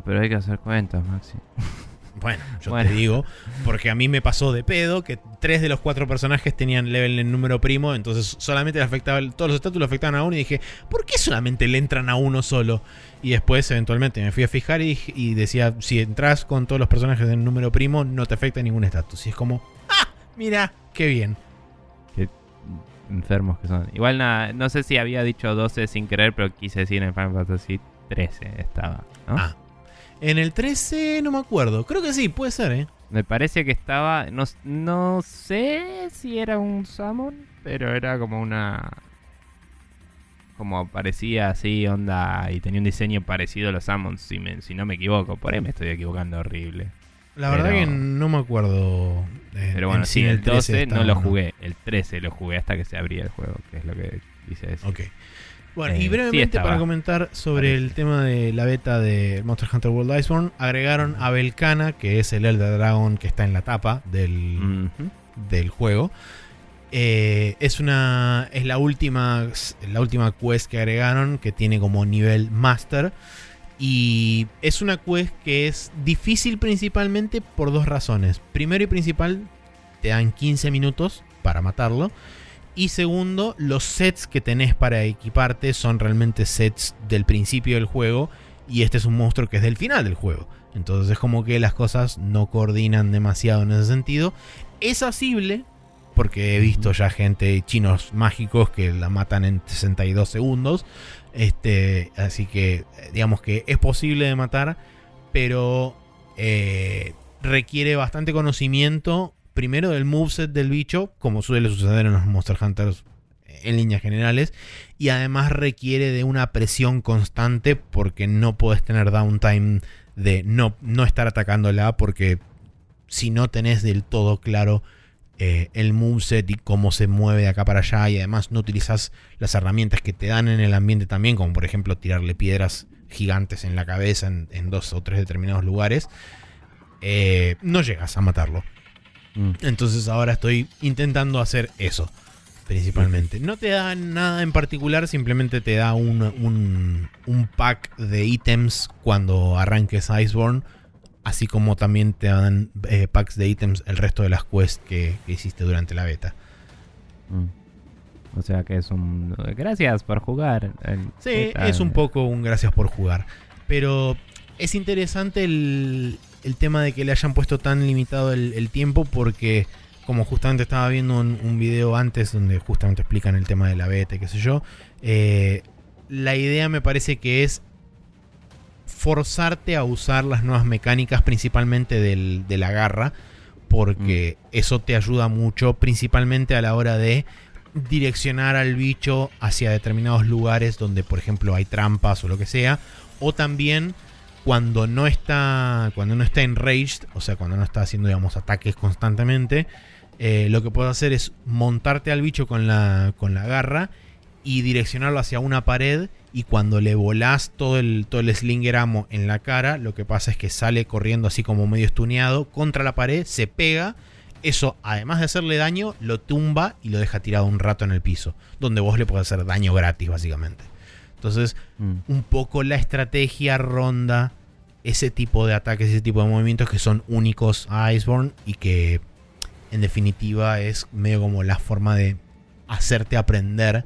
Pero hay que hacer cuentas, Maxi. Bueno, yo Bueno. te digo, porque a mí me pasó de pedo que tres de los cuatro personajes tenían level en número primo, entonces solamente le afectaba, todos los estatus le afectaban a uno y dije, ¿por qué solamente le entran a uno solo? Y después eventualmente me fui a fijar y, decía, si entras con todos los personajes en número primo, no te afecta ningún estatus. Y es como, ¡ah! Mira, qué bien. Enfermos que son. Igual nada, no sé si había dicho 12 sin querer, pero quise decir en Final Fantasy 13 estaba, ¿no? Ah. En el 13 no me acuerdo, creo que sí, puede ser, ¿eh? Me parece que estaba. No, no sé si era un Summon, pero era como una. Como parecía así, onda. Y tenía un diseño parecido a los Summons, si, me- si no me equivoco. Por ahí me estoy equivocando horrible. La verdad Pero- que no me acuerdo. Pero bueno, en sí, en el 12 13 no lo jugué. El 13 lo jugué hasta que se abría el juego, que es lo que dice eso. Ok. Bueno, y brevemente para comentar sobre Parece. el tema de la beta de Monster Hunter World Iceborne, agregaron a Belcana, que es el Elder Dragon que está en la tapa del, del juego. Eh, es una. Es la última. La última quest que agregaron. Que tiene como nivel master. Y es una quest que es difícil principalmente por dos razones. Primero y principal, te dan 15 minutos para matarlo. Y segundo, los sets que tenés para equiparte son realmente sets del principio del juego. Y este es un monstruo que es del final del juego. Entonces es como que las cosas no coordinan demasiado en ese sentido. Es asible, porque he visto ya gente, chinos mágicos, que la matan en 62 segundos. Este, así que eh, digamos que es posible de matar, pero eh, requiere bastante conocimiento. Primero del moveset del bicho, como suele suceder en los Monster Hunters en líneas generales. Y además requiere de una presión constante porque no puedes tener downtime de no, no estar atacándola porque si no tenés del todo claro eh, el moveset y cómo se mueve de acá para allá y además no utilizas las herramientas que te dan en el ambiente también, como por ejemplo tirarle piedras gigantes en la cabeza en, en dos o tres determinados lugares, eh, no llegas a matarlo. Mm. Entonces ahora estoy intentando hacer eso, principalmente. No te da nada en particular, simplemente te da un, un- un pack de ítems cuando arranques Iceborne, así como también te dan eh, packs de ítems el resto de las quests que, que hiciste durante la beta. Mm. O sea que es un. Gracias por jugar. Sí, es un poco un gracias por jugar. Pero es interesante el, el tema de que le hayan puesto tan limitado el, el tiempo porque como justamente estaba viendo un, un video antes donde justamente explican el tema de la beta y qué sé yo, eh, la idea me parece que es forzarte a usar las nuevas mecánicas principalmente del, de la garra porque eso te ayuda mucho principalmente a la hora de direccionar al bicho hacia determinados lugares donde por ejemplo hay trampas o lo que sea o también cuando no está cuando no está enraged o sea cuando no está haciendo digamos ataques constantemente eh, lo que puedes hacer es montarte al bicho con la con la garra y direccionarlo hacia una pared y cuando le volás todo el, todo el slinger ammo en la cara, lo que pasa es que sale corriendo así como medio estuneado contra la pared, se pega, eso además de hacerle daño, lo tumba y lo deja tirado un rato en el piso, donde vos le podés hacer daño gratis básicamente. Entonces, Mm. un poco la estrategia ronda ese tipo de ataques, ese tipo de movimientos que son únicos a Iceborne y que en definitiva es medio como la forma de hacerte aprender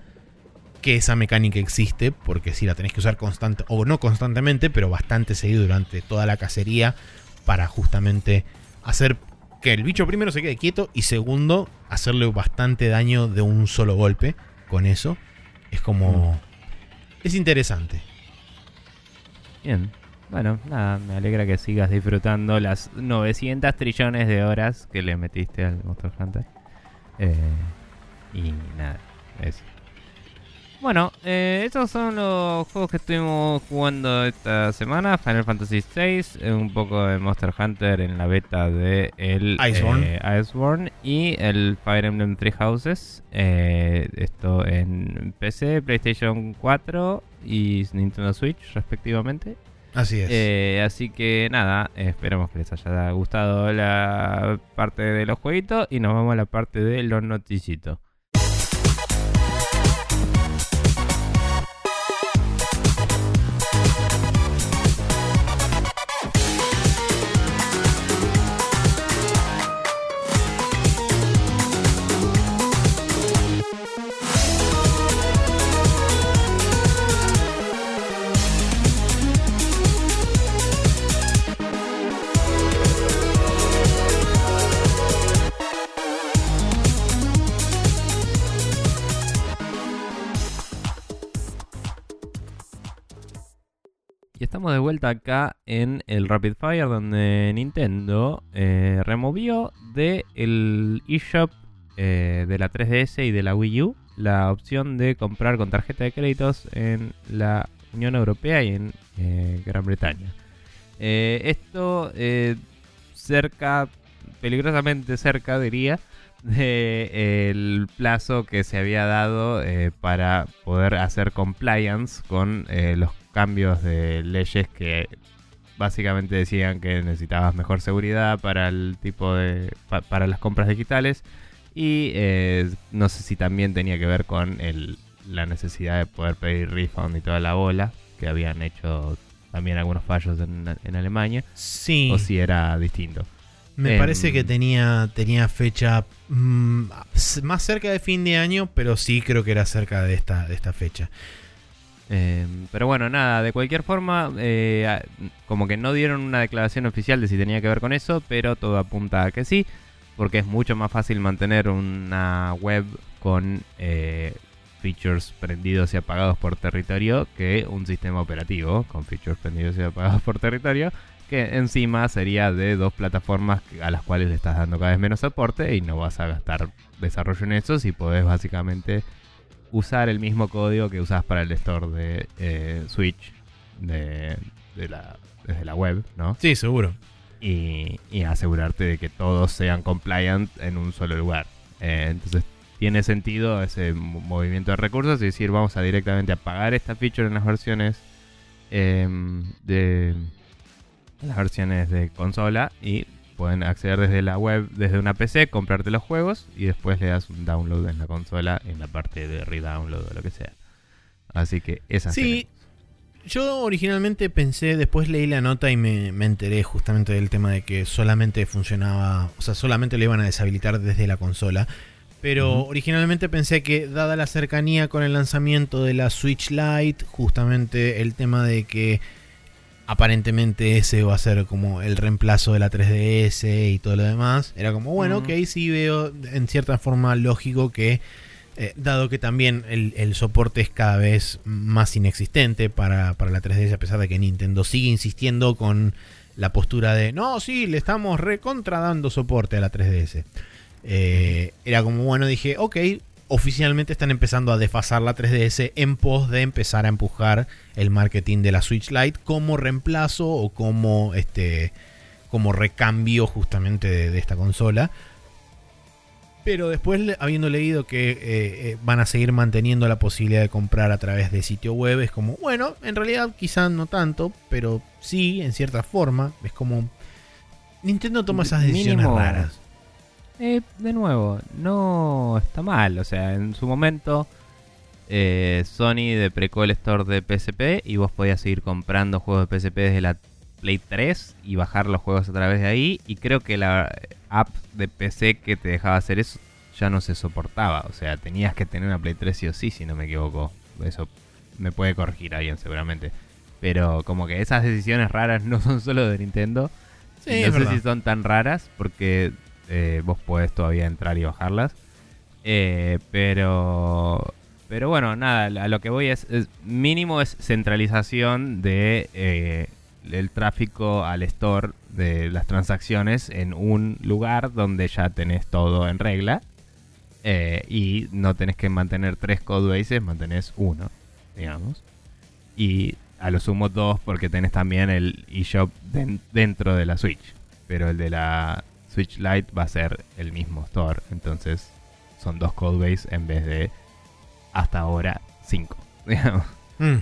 que esa mecánica existe, porque si la tenés que usar constante, o no constantemente, pero bastante seguido durante toda la cacería, para justamente hacer que el bicho primero se quede quieto y segundo, hacerle bastante daño de un solo golpe con eso. Es como... Es interesante. Bien. Bueno, nada, me alegra que sigas disfrutando las 900 trillones de horas que le metiste al Monster Hunter. Eh, y nada, eso. Bueno, eh, estos son los juegos que estuvimos jugando esta semana. Final Fantasy VI, eh, un poco de Monster Hunter en la beta de el Iceborne. eh, Iceborne y el Fire Emblem Three Houses. eh, esto en PC, PlayStation 4 y Nintendo Switch respectivamente. Así es. Así que nada, esperemos que les haya gustado la parte de los jueguitos y nos vamos a la parte de los noticitos. Estamos de vuelta acá en el Rapid Fire donde Nintendo eh, removió de el eShop eh, de la 3DS y de la Wii U la opción de comprar con tarjeta de créditos en la Unión Europea y en eh, Gran Bretaña. Esto cerca, peligrosamente cerca diría, del plazo que se había dado para poder hacer compliance con eh, los cambios de leyes que básicamente decían que necesitabas mejor seguridad para el tipo de pa- para las compras digitales y eh, no sé si también tenía que ver con el, la necesidad de poder pedir refund y toda la bola que habían hecho también algunos fallos en, en Alemania Sí. o si era distinto. Me Em, parece que tenía, tenía fecha mm, más cerca de fin de año, pero sí creo que era cerca de esta, de esta fecha. Eh, pero bueno, nada, de cualquier forma, eh, como que no dieron una declaración oficial de si tenía que ver con eso, pero todo apunta a que sí, porque es mucho más fácil mantener una web con eh, features prendidos y apagados por territorio que un sistema operativo con features prendidos y apagados por territorio, que encima sería de dos plataformas a las cuales le estás dando cada vez menos soporte y no vas a gastar desarrollo en eso si podés básicamente usar el mismo código que usas para el store de eh, Switch de, de la, desde la web, ¿no? Sí, seguro. Y, y asegurarte de que todos sean compliant en un solo lugar. Eh, entonces tiene sentido ese mo- movimiento de recursos y decir vamos a directamente apagar esta feature en las versiones em, de en las versiones de consola y pueden acceder desde la web, desde una PC, comprarte los juegos y después le das un download en la consola en la parte de redownload o lo que sea. Así que esa Sí, yo originalmente pensé, después leí la nota y me, me enteré justamente del tema de que solamente funcionaba, o sea, solamente le iban a deshabilitar desde la consola. Pero originalmente pensé que, dada la cercanía con el lanzamiento de la Switch Lite, justamente el tema de que aparentemente ese va a ser como el reemplazo de la 3DS y todo lo demás, era como, bueno, Ujú. ok, sí veo en cierta forma lógico que eh, dado que también el, el soporte es cada vez más inexistente para, para la 3DS, a pesar de que Nintendo sigue insistiendo con la postura de no, sí, le estamos recontra dando soporte a la 3DS. Eh, era como, bueno, dije, ok, oficialmente están empezando a desfasar la 3DS en pos de empezar a empujar el marketing de la Switch Lite como reemplazo o como este como recambio justamente de, de esta consola. Pero después, habiendo leído que eh, eh, van a seguir manteniendo la posibilidad de comprar a través de sitio web, es como, bueno, en realidad quizás no tanto, pero sí, en cierta forma. Es como... Nintendo toma esas decisiones Mínimo- raras. Eh, de nuevo, no está mal. O sea, en su momento eh, Sony deprecó el store de PSP y vos podías seguir comprando juegos de PSP desde la Play 3 y bajar los juegos a través de ahí. Y creo que la app de PC que te dejaba hacer eso ya no se soportaba. O sea, tenías que tener una Play 3 sí o sí, si no me equivoco. Eso me puede corregir alguien seguramente. Pero como que esas decisiones raras no son solo de Nintendo. Sí, no sé si son tan raras porque eh, vos podés todavía entrar y bajarlas. Eh, pero pero bueno, nada, a lo que voy es, mínimo es centralización de eh, el tráfico al store de las transacciones en un lugar donde ya tenés todo en regla y no tenés que mantener tres codebases, mantenés uno, digamos. Y a lo sumo dos porque tenés también el eShop den- dentro de la Switch. Pero el de la Switch Lite va a ser el mismo store. Entonces son dos codebases en vez de hasta ahora cinco. Digamos. Mm.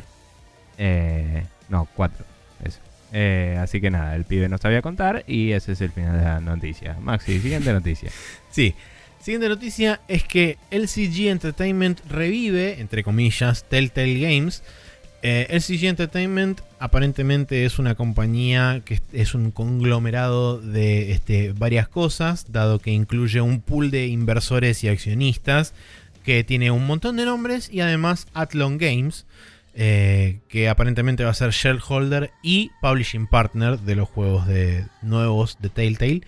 Eh, no, cuatro. Eso. Eh, así que nada, el pibe no sabía contar y ese es el final de la noticia. Maxi, siguiente noticia. Sí. Siguiente noticia es que LCG Entertainment revive, entre comillas, Telltale Games. Eh, LCG Entertainment aparentemente es una compañía que es un conglomerado de este, varias cosas, dado que incluye un pool de inversores y accionistas que tiene un montón de nombres y además Athlon Games, eh, que aparentemente va a ser shareholder y publishing partner de los juegos de, nuevos de Telltale.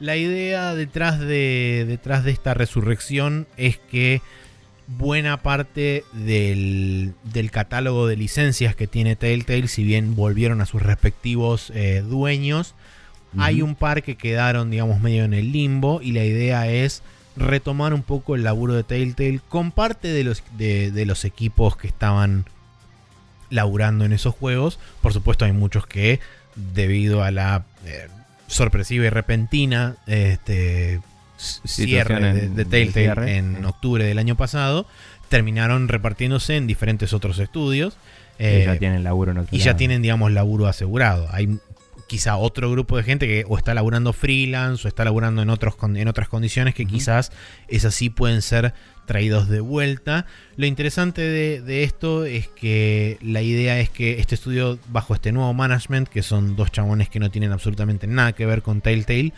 La idea detrás de, detrás de esta resurrección es que buena parte del, del catálogo de licencias que tiene Telltale, si bien volvieron a sus respectivos eh, dueños, hay un par que quedaron, digamos, medio en el limbo y la idea es retomar un poco el laburo de Telltale con parte de los, de, los equipos que estaban laburando en esos juegos. Por supuesto hay muchos que debido a la eh, sorpresiva y repentina este, cierre de, Telltale en octubre del año pasado, terminaron repartiéndose en diferentes otros estudios. y ya eh, tienen laburo en Y ya tienen, digamos, laburo asegurado. Hay quizá otro grupo de gente que o está laburando freelance o está laburando en, otros, en otras condiciones que quizás esas sí pueden ser traídos de vuelta. Lo interesante de, esto es que la idea es que este estudio, bajo este nuevo management, que son dos chabones que no tienen absolutamente nada que ver con Telltale,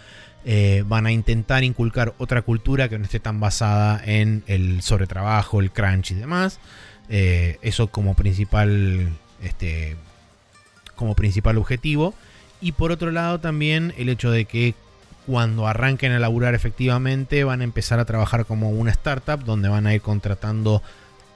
eh, van a intentar inculcar otra cultura que no esté tan basada en el sobretrabajo, el crunch y demás. Eh, eso como principal, este, como principal objetivo. Y por otro lado también el hecho de que cuando arranquen a laburar efectivamente van a empezar a trabajar como una startup donde van a ir contratando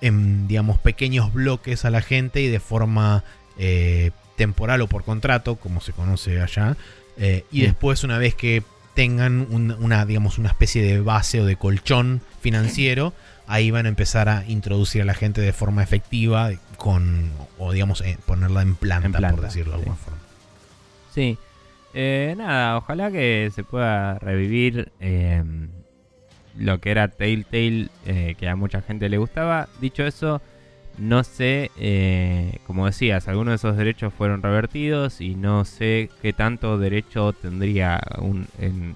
en digamos pequeños bloques a la gente y de forma eh, temporal o por contrato como se conoce allá eh, y después una vez que tengan una digamos una especie de base o de colchón financiero ahí van a empezar a introducir a la gente de forma efectiva con o digamos eh, ponerla en planta, por decirlo de alguna forma Sí. Eh, nada, ojalá que se pueda revivir em, lo que era Telltale, eh, que a mucha gente le gustaba. Dicho eso, no sé, eh, como decías, algunos de esos derechos fueron revertidos y no sé qué tanto derecho tendría un,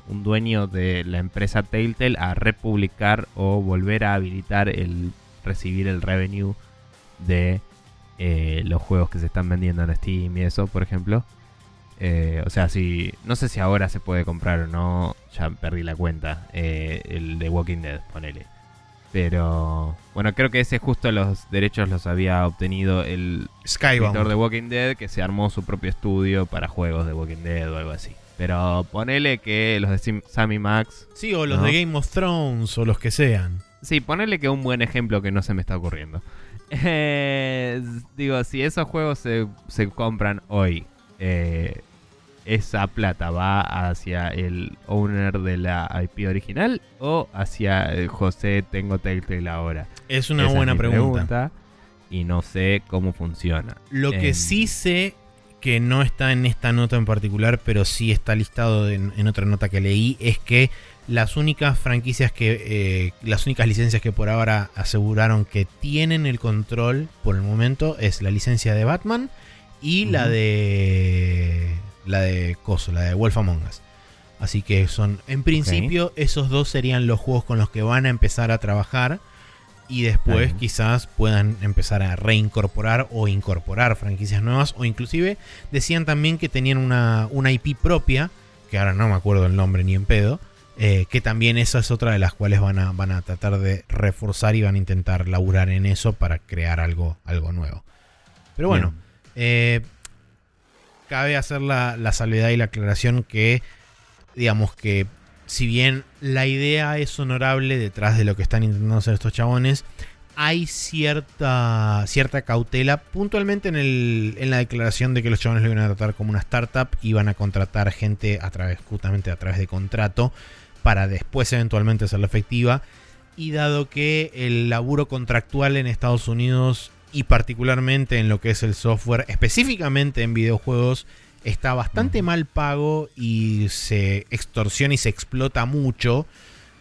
un dueño de la empresa Telltale a republicar o volver a habilitar el recibir el revenue de los juegos que se están vendiendo en Steam y eso, por ejemplo. Eh, o sea, si. No sé si ahora se puede comprar o no. Ya perdí la cuenta. Eh, el de Walking Dead, ponele. Pero. Bueno, creo que ese justo los derechos los había obtenido el escritor de Walking Dead. Que se armó su propio estudio para juegos de Walking Dead o algo así. Pero ponele que los de Sammy Max. Sí, o los de Game of Thrones o los que sean. Sí, ponele que un buen ejemplo que no se me está ocurriendo. Eh, digo, si esos juegos se, se compran hoy, eh, esa plata va hacia el owner de la IP original o hacia el José tengo Telltale ahora? Es una buena pregunta. Y no sé cómo funciona. Lo que sí sé que no está en esta nota en particular, pero sí está listado en, otra nota que leí, es que las únicas franquicias que, eh, las únicas licencias que por ahora aseguraron que tienen el control por el momento es la licencia de Batman y la de la de Coso, la de Wolf Among Us. Así que son, en principio, esos dos serían los juegos con los que van a empezar a trabajar. Y después quizás puedan empezar a reincorporar o incorporar franquicias nuevas. O inclusive decían también que tenían una, una IP propia, que ahora no me acuerdo el nombre ni en pedo. Eh, que también esa es otra de las cuales van a, van a tratar de reforzar y van a intentar laburar en eso para crear algo, algo nuevo. Pero bueno, eh, cabe hacer la, la salvedad y la aclaración que, digamos que, si bien la idea es honorable detrás de lo que están intentando hacer estos chabones, hay cierta, cierta cautela puntualmente en, el, en la declaración de que los chabones lo iban a tratar como una startup y van a contratar gente a través, justamente a través de contrato para después eventualmente hacerla efectiva. Y dado que el laburo contractual en Estados Unidos y particularmente en lo que es el software, específicamente en videojuegos, está bastante mal pago y se extorsiona y se explota mucho.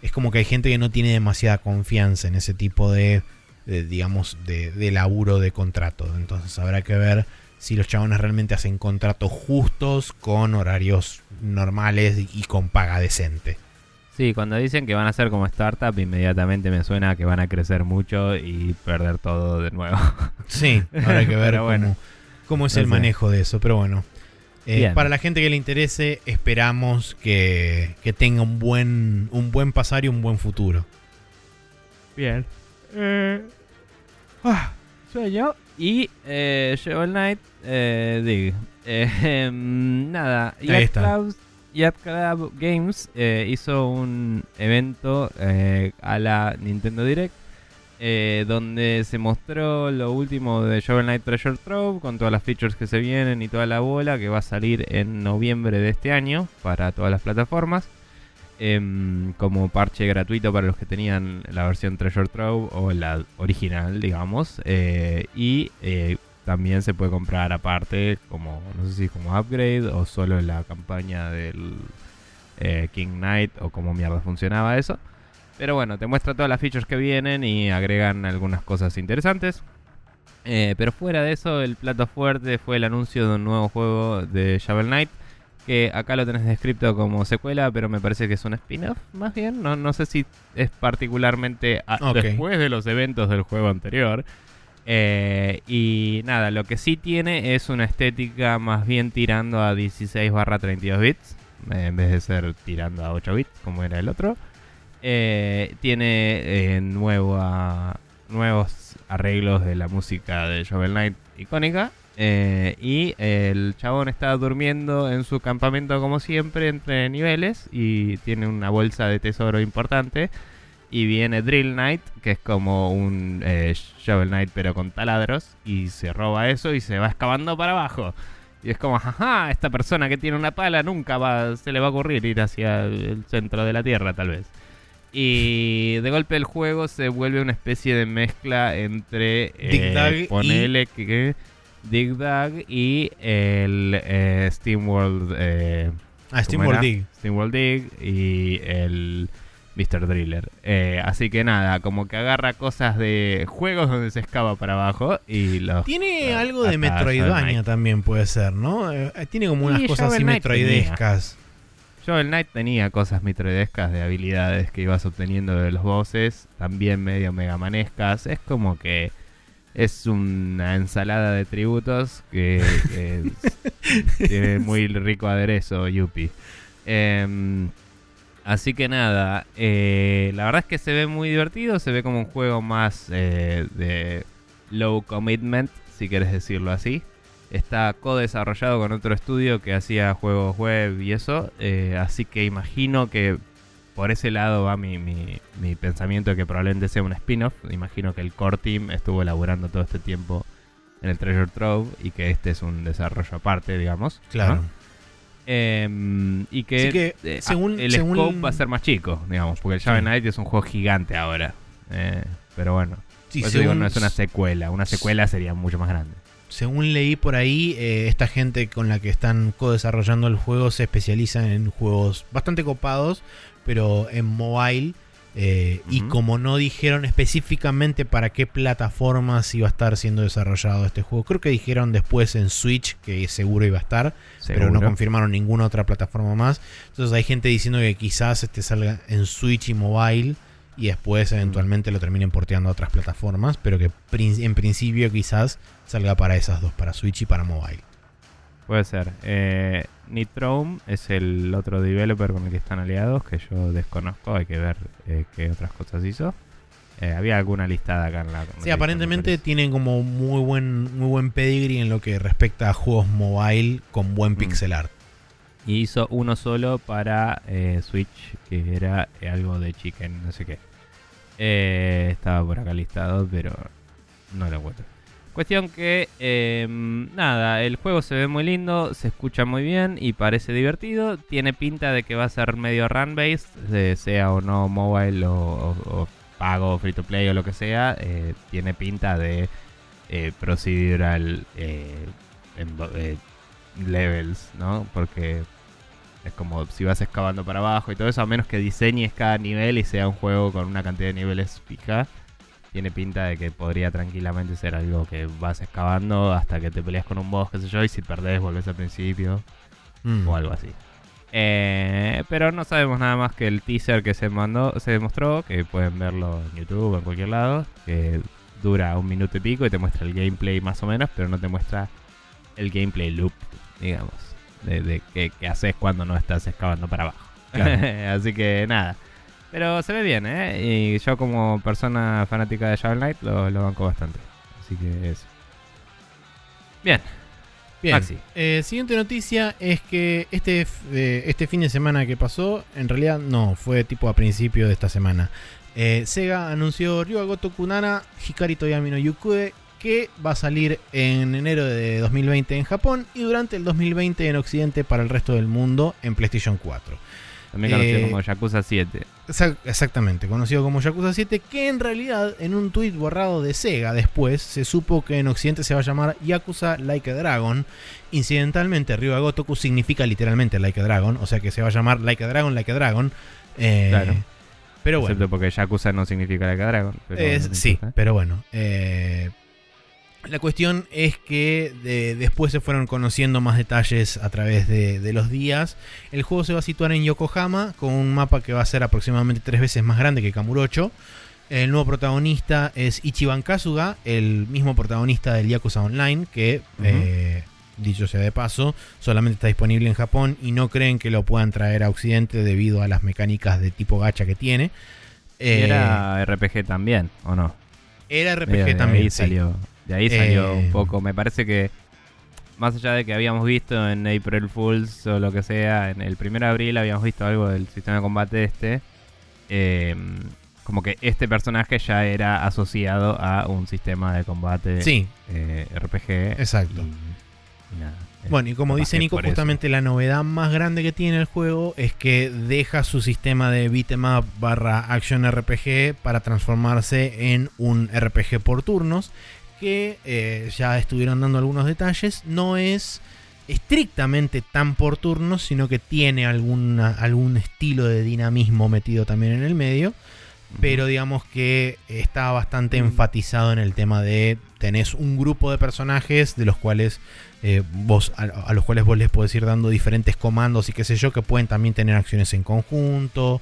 Es como que hay gente que no tiene demasiada confianza en ese tipo de, digamos, de, laburo de contrato. Entonces habrá que ver si los chabones realmente hacen contratos justos con horarios normales y con paga decente. Sí, cuando dicen que van a ser como startup, inmediatamente me suena que van a crecer mucho y perder todo de nuevo. Sí, habrá que ver cómo, es el manejo de eso. Pero bueno, eh, para la gente que le interese, esperamos que, tenga un buen, un buen pasar y un buen futuro. Bien. Eh, ah, soy yo. Y eh, Shovel Knight, eh, Dig. Eh, nada, y Ahí está. Yacht Club Games eh, hizo un evento eh, a la Nintendo Direct eh, donde se mostró lo último de Shovel Knight Treasure Trove con todas las features que se vienen y toda la bola que va a salir en noviembre de este año para todas las plataformas. Em, como parche gratuito para los que tenían la versión Treasure Trove o la original, digamos. y también se puede comprar aparte, como no sé si como upgrade o solo en la campaña del eh, King Knight o cómo mierda funcionaba eso. Pero bueno, te muestra todas las features que vienen y agregan algunas cosas interesantes. Eh, pero fuera de eso, el plato fuerte fue el anuncio de un nuevo juego de Shovel Knight. Que acá lo tenés descrito como secuela, pero me parece que es un spin-off más bien. No, no sé si es particularmente a- después de los eventos del juego anterior. Eh, y nada, lo que sí tiene es una estética más bien tirando a 16 barra 32 bits. eh, en vez de ser tirando a 8 bits como era el otro. Eh, tiene eh, nuevos arreglos de la música de Shovel Knight icónica. y el chabón está durmiendo en su campamento como siempre entre niveles y tiene una bolsa de tesoro importante. Y viene Drill Knight, que es como un eh, Shovel Knight pero con taladros. Y se roba eso y se va excavando para abajo. Y es como, jaja, esta persona que tiene una pala nunca va, se le va a ocurrir ir hacia el centro de la Tierra, tal vez. Y de golpe el juego se vuelve una especie de mezcla entre Dig Dug y- ponele que Dig Dug y el eh, SteamWorld eh, Ah, ¿cómo SteamWorld? Dig. SteamWorld Dig y el Mr. Driller. Eh, así que nada, como que agarra cosas de juegos donde se excava para abajo y los Tiene algo de Metroidvania también, puede ser, ¿no? Eh, tiene como unas Sí, cosas así metroidescas. Shovel Knight tenía cosas mitroidescas de habilidades que ibas obteniendo de los bosses, también medio megamanescas. Es como que es una ensalada de tributos que, que tiene muy rico aderezo, Yuppie. Em, así que nada, eh, la verdad es que se ve muy divertido, se ve como un juego más eh, de low commitment, si quieres decirlo así. Está co-desarrollado con otro estudio que hacía juegos web y eso. eh, así que imagino que por ese lado va mi, mi- mi pensamiento de que probablemente sea un spin-off. Imagino que el core team estuvo elaborando todo este tiempo en el Treasure Trove y que este es un desarrollo aparte, digamos. ¿no? Em, y que, eh, según- el según- scope va a ser más chico, digamos, porque el Shovel Sí. Knight es un juego gigante ahora. Eh, pero bueno, Sí, digo, no es una secuela. Una secuela sería mucho más grande. Según leí por ahí, eh, esta gente con la que están co-desarrollando el juego se especializa en juegos bastante copados, pero en mobile. Eh, Y como no dijeron específicamente para qué plataformas iba a estar siendo desarrollado este juego, creo que dijeron después en Switch que seguro iba a estar, pero no confirmaron ninguna otra plataforma más. Entonces hay gente diciendo que quizás este salga en Switch y mobile y después eventualmente lo terminen porteando a otras plataformas, pero que prin- en principio quizás salga para esas dos, para Switch y para mobile. Puede ser. Eh, Nitrome es el otro developer con el que están aliados, que yo desconozco, hay que ver eh, qué otras cosas hizo. Eh, había alguna listada acá en la... Sí, aparentemente tienen como muy buen, muy buen pedigree en lo que respecta a juegos mobile con buen Mm. pixel art. Y hizo uno solo para eh, Switch, que era algo de Chicken, no sé qué. Eh, estaba por acá listado, pero no lo encuentro. Cuestión que, eh, nada, el juego se ve muy lindo, se escucha muy bien y parece divertido. Tiene pinta de que va a ser medio run-based, eh, sea o no mobile o, o- o pago, free to play o lo que sea. eh, tiene pinta de eh, procedural eh, levels, ¿no? Porque es como si vas excavando para abajo y todo eso, a menos que diseñes cada nivel y sea un juego con una cantidad de niveles fija. Tiene pinta de que podría tranquilamente ser algo que vas excavando hasta que te peleas con un boss, qué sé yo, y si perdés volvés al principio Mm. o algo así. Eh, pero no sabemos nada más que el teaser que se mandó, se demostró, que pueden verlo en YouTube o en cualquier lado, que dura un minuto y pico y te muestra el gameplay más o menos, pero no te muestra el gameplay loop, digamos, de, de qué, qué haces cuando no estás excavando para abajo. Claro. Así que nada. Pero se ve bien, ¿eh? Y yo como persona fanática de Shovel Knight lo, lo banco bastante. Así que eso. Bien. Bien. Maxi. Eh, siguiente noticia es que este, eh, este fin de semana que pasó, en realidad no, fue tipo a principio de esta semana. Eh, Sega anunció Ryuga Gotoku Nana Hikari Toyami no Yukue que va a salir en enero de 2020 en Japón y durante el 2020 en Occidente para el resto del mundo en PlayStation 4. También conocido Eh, como Yakuza 7. Exac- Exactamente, conocido como Yakuza 7, que en realidad en un tuit borrado de Sega después se supo que en Occidente se va a llamar Yakuza Like a Dragon. Incidentalmente, Ryuga Gotoku significa literalmente Like a Dragon, o sea que se va a llamar Like a Dragon, Like a Dragon. Eh, Claro. Pero bueno. Excepto porque Yakuza no significa la Dragon. Pero Es- no sí, pero bueno. eh, la cuestión es que de- después se fueron conociendo más detalles a través de, de los días. El juego se va a situar en Yokohama con un mapa que va a ser aproximadamente tres veces más grande que Kamurocho. El nuevo protagonista es Ichiban Kasuga, el mismo protagonista del Yakuza Online, que, eh, dicho sea de paso, solamente está disponible en Japón y no creen que lo puedan traer a Occidente debido a las mecánicas de tipo gacha que tiene. Y Eh, era RPG también, ¿o no? era RPG de también. Ahí sí. De ahí salió Eh, un poco. Me parece que, más allá de que habíamos visto en April Fools o lo que sea, en el 1 de abril habíamos visto algo del sistema de combate este. eh, como que este personaje ya era asociado a un sistema de combate Sí, eh, RPG. exacto. y- y nada, Bueno, y como dice Nico, eso. justamente la novedad más grande que tiene el juego es que deja su sistema de beat'em up barra action RPG para transformarse en un RPG por turnos que eh, ya estuvieron dando algunos detalles. No es estrictamente tan por turnos, sino que tiene alguna, algún estilo de dinamismo metido también en el medio. Pero digamos que está bastante Mm. enfatizado en el tema de tenés un grupo de personajes de los cuales eh, vos a, a los cuales vos les podés ir dando diferentes comandos y qué sé yo que pueden también tener acciones en conjunto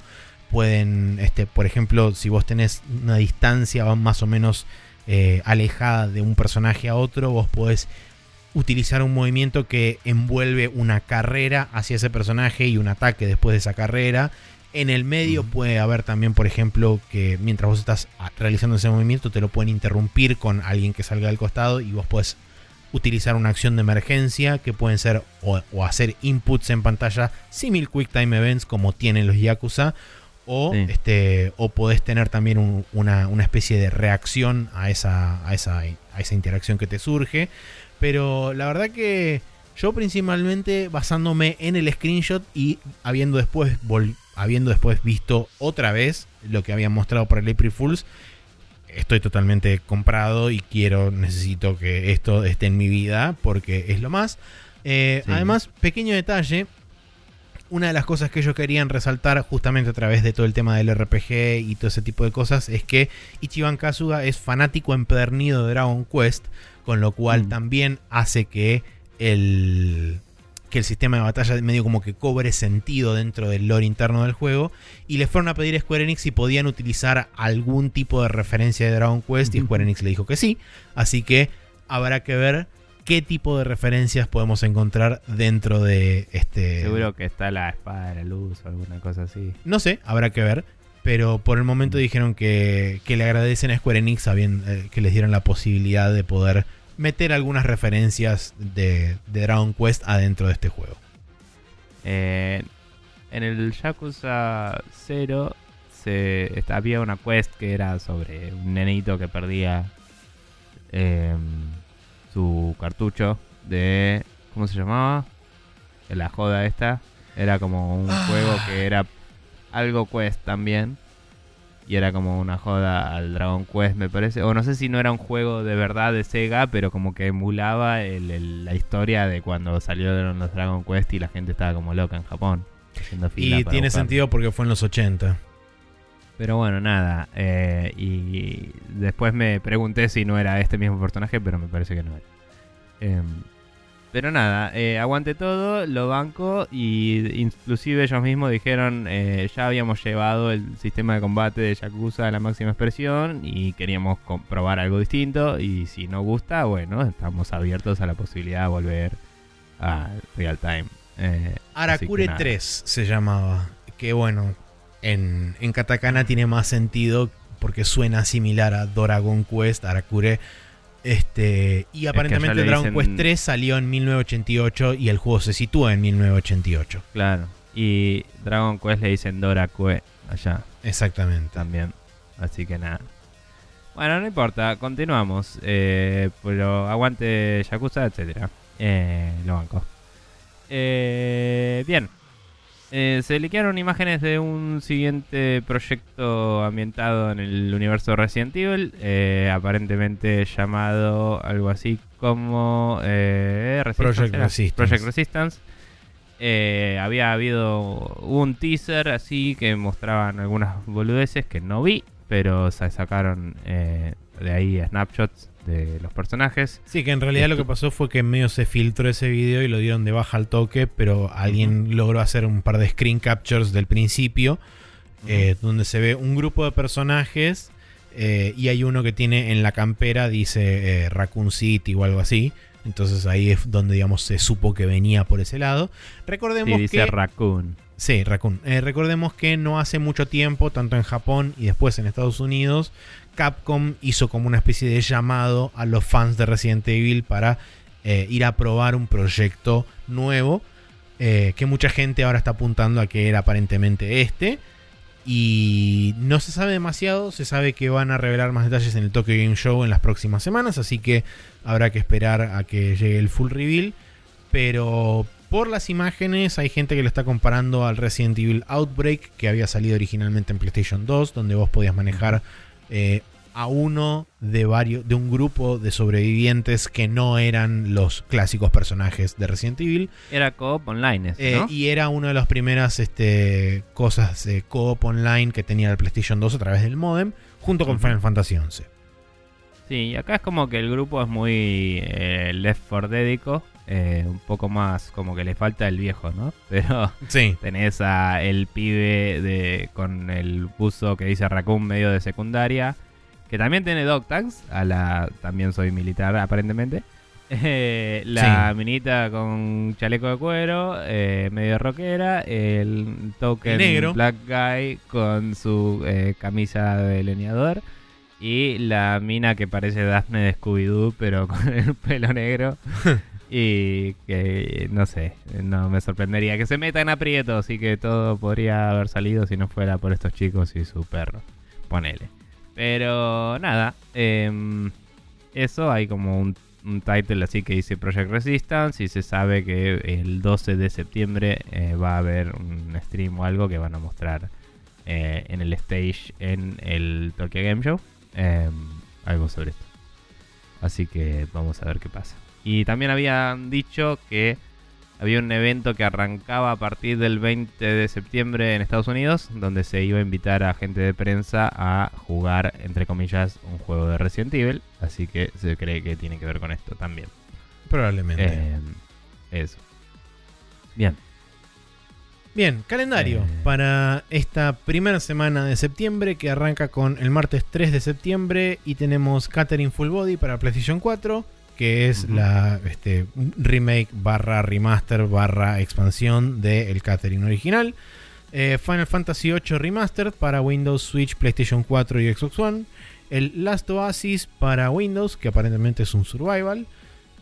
pueden este por ejemplo si vos tenés una distancia más o menos eh, alejada de un personaje a otro vos podés utilizar un movimiento que envuelve una carrera hacia ese personaje y un ataque después de esa carrera. En el medio puede haber también, por ejemplo, que mientras vos estás realizando ese movimiento te lo pueden interrumpir con alguien que salga del costado y vos puedes utilizar una acción de emergencia que pueden ser o, o hacer inputs en pantalla simil Quick Time Events como tienen los Yakuza o, Sí. este, o podés tener también un- una, una especie de reacción a esa, a, esa, a esa interacción que te surge. Pero la verdad que yo principalmente basándome en el screenshot y habiendo después, vol- habiendo después visto otra vez lo que habían mostrado para el April Fools, estoy totalmente comprado y quiero, necesito que esto esté en mi vida porque es lo más. Eh, Sí. Además, pequeño detalle, una de las cosas que ellos querían resaltar justamente a través de todo el tema del RPG y todo ese tipo de cosas es que Ichiban Kasuga es fanático empedernido de Dragon Quest, con lo cual Mm. también hace que el, que el sistema de batalla medio como que cobre sentido dentro del lore interno del juego. Y le fueron a pedir a Square Enix si podían utilizar algún tipo de referencia de Dragon Quest y. Square Enix le dijo que sí. Así que habrá que ver qué tipo de referencias podemos encontrar dentro de este... Seguro que está la espada de la luz o alguna cosa así. No sé, habrá que ver. Pero por el momento dijeron que, que le agradecen a Square Enix sabiendo, eh, que les dieron la posibilidad de poder meter algunas referencias de, de Dragon Quest adentro de este juego. Eh, en el Yakuza 0 se, esta- había una quest que era sobre un nenito que perdía em, su cartucho de... ¿Cómo se llamaba? La joda esta. Era como un Ah. juego que era algo quest también. Y era como una joda al Dragon Quest, me parece. O no sé si no era un juego de verdad de Sega, pero como que emulaba el- el- la historia de cuando salieron los Dragon Quest y la gente estaba como loca en Japón. Y tiene buscarlo. sentido porque fue en los 80. Pero bueno, nada. eh, y después me pregunté si no era este mismo personaje, pero me parece que no era. Em, pero nada, eh, aguante todo, lo banco y inclusive ellos mismos dijeron eh, ya habíamos llevado el sistema de combate de Yakuza a la máxima expresión y queríamos comprobar algo distinto y si no gusta, bueno, estamos abiertos a la posibilidad de volver a real time. Eh, Arakure así que nada. 3 se llamaba. Que bueno, en, en katakana tiene más sentido porque suena similar a Dragon Quest, Arakure. Este, y aparentemente Dragon dicen- Quest 3 salió en 1988 y el juego se sitúa en 1988. Claro. Y Dragon Quest le dicen Dora Kue allá Exactamente. también. Así que nada. Bueno, no importa, continuamos. Eh, pero aguante Yakuza, etcétera. Eh, lo banco. Eh, bien. Eh, se liquearon imágenes de un siguiente proyecto ambientado en el universo Resident Evil, eh, aparentemente llamado algo así como eh, Resistance, Project. Resistance. Project Resistance. Había habido un teaser así que mostraban algunas boludeces que no vi, pero se sacaron de ahí snapshots de los personajes. Sí, que en realidad lo que pasó fue que medio se filtró ese video y lo dieron de baja al toque, pero alguien logró hacer un par de screen captures del principio, eh, donde se ve un grupo de personajes eh, y hay uno que tiene en la campera, dice eh, Raccoon City o algo así. Entonces ahí es donde, digamos, se supo que venía por ese lado. Recordemos Sí, dice que... Raccoon. Sí, Raccoon. Eh, recordemos que no hace mucho tiempo, tanto en Japón y después en Estados Unidos, Capcom hizo como una especie de llamado a los fans de Resident Evil para eh, ir a probar un proyecto nuevo. eh, que mucha gente ahora está apuntando a que era aparentemente este. Y no se sabe demasiado, se sabe que van a revelar más detalles en el Tokyo Game Show en las próximas semanas, así que habrá que esperar a que llegue el full reveal. Pero por las imágenes hay gente que lo está comparando al Resident Evil Outbreak que había salido originalmente en PlayStation 2, donde vos podías manejar eh, a uno de varios de un grupo de sobrevivientes que no eran los clásicos personajes de Resident Evil Era co-op online, eh, ¿no? y era una de las primeras este, cosas de co-op online que tenía el PlayStation 2 a través del modem junto con. Final Fantasy 11. Sí, acá es como que el grupo es muy eh, Left 4 Dedico. Eh, un poco más como que le falta el viejo, ¿no? Pero Sí, tenés a el pibe de con el buzo que dice Raccoon medio de secundaria. Que también tiene dog tags. A la. También soy militar, aparentemente. Eh, la Sí. minita con chaleco de cuero, eh, medio rockera. El token negro. black guy con su camisa de leñador. Y la mina que parece Daphne de Scooby-Doo, pero con el pelo negro. y que, no sé, no me sorprendería que se metan aprietos y que todo podría haber salido si no fuera por estos chicos y su perro. Ponele. Pero nada, em, eso hay como un, un title así que dice Project Resistance y se sabe que el 12 de septiembre eh, va a haber un stream o algo que van a mostrar eh, en el stage en el Tokyo Game Show. em, algo sobre esto. Así que vamos a ver qué pasa. Y también habían dicho que había un evento que arrancaba a partir del 20 de septiembre en Estados Unidos, donde se iba a invitar a gente de prensa a jugar, entre comillas, un juego de Resident Evil. Así que se cree que tiene que ver con esto también. probablemente. Eh, eso. Bien. Bien, calendario Eh. para esta primera semana de septiembre que arranca con el martes 3 de septiembre y tenemos Catering Full Body para PlayStation 4, que es la este, remake barra remaster barra expansión del Catering original. Eh, Final Fantasy VIII Remastered para Windows, Switch, PlayStation 4 y Xbox One. El Last Oasis para Windows, que aparentemente es un survival.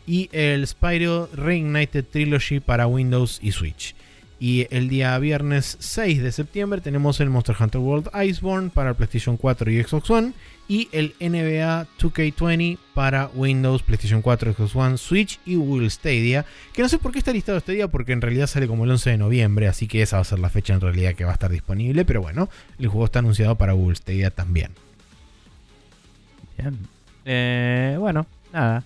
Y el Spyro Reignited Trilogy para Windows y Switch. Y el día viernes 6 de septiembre tenemos el Monster Hunter World Iceborne para PlayStation 4 y Xbox One. Y el NBA 2K20 para Windows, PlayStation 4, Xbox One, Switch y Google Stadia. Que no sé por qué está listado día, porque en realidad sale como el 11 de noviembre, así que esa va a ser la fecha en realidad que va a estar disponible. Pero bueno, el juego está anunciado para Google Stadia también. Bien. Eh, bueno, nada.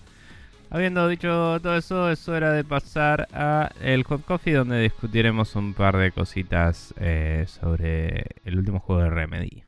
Habiendo dicho todo eso, es hora de pasar a el Hot Coffee, donde discutiremos un par de cositas eh, sobre el último juego de Remedy.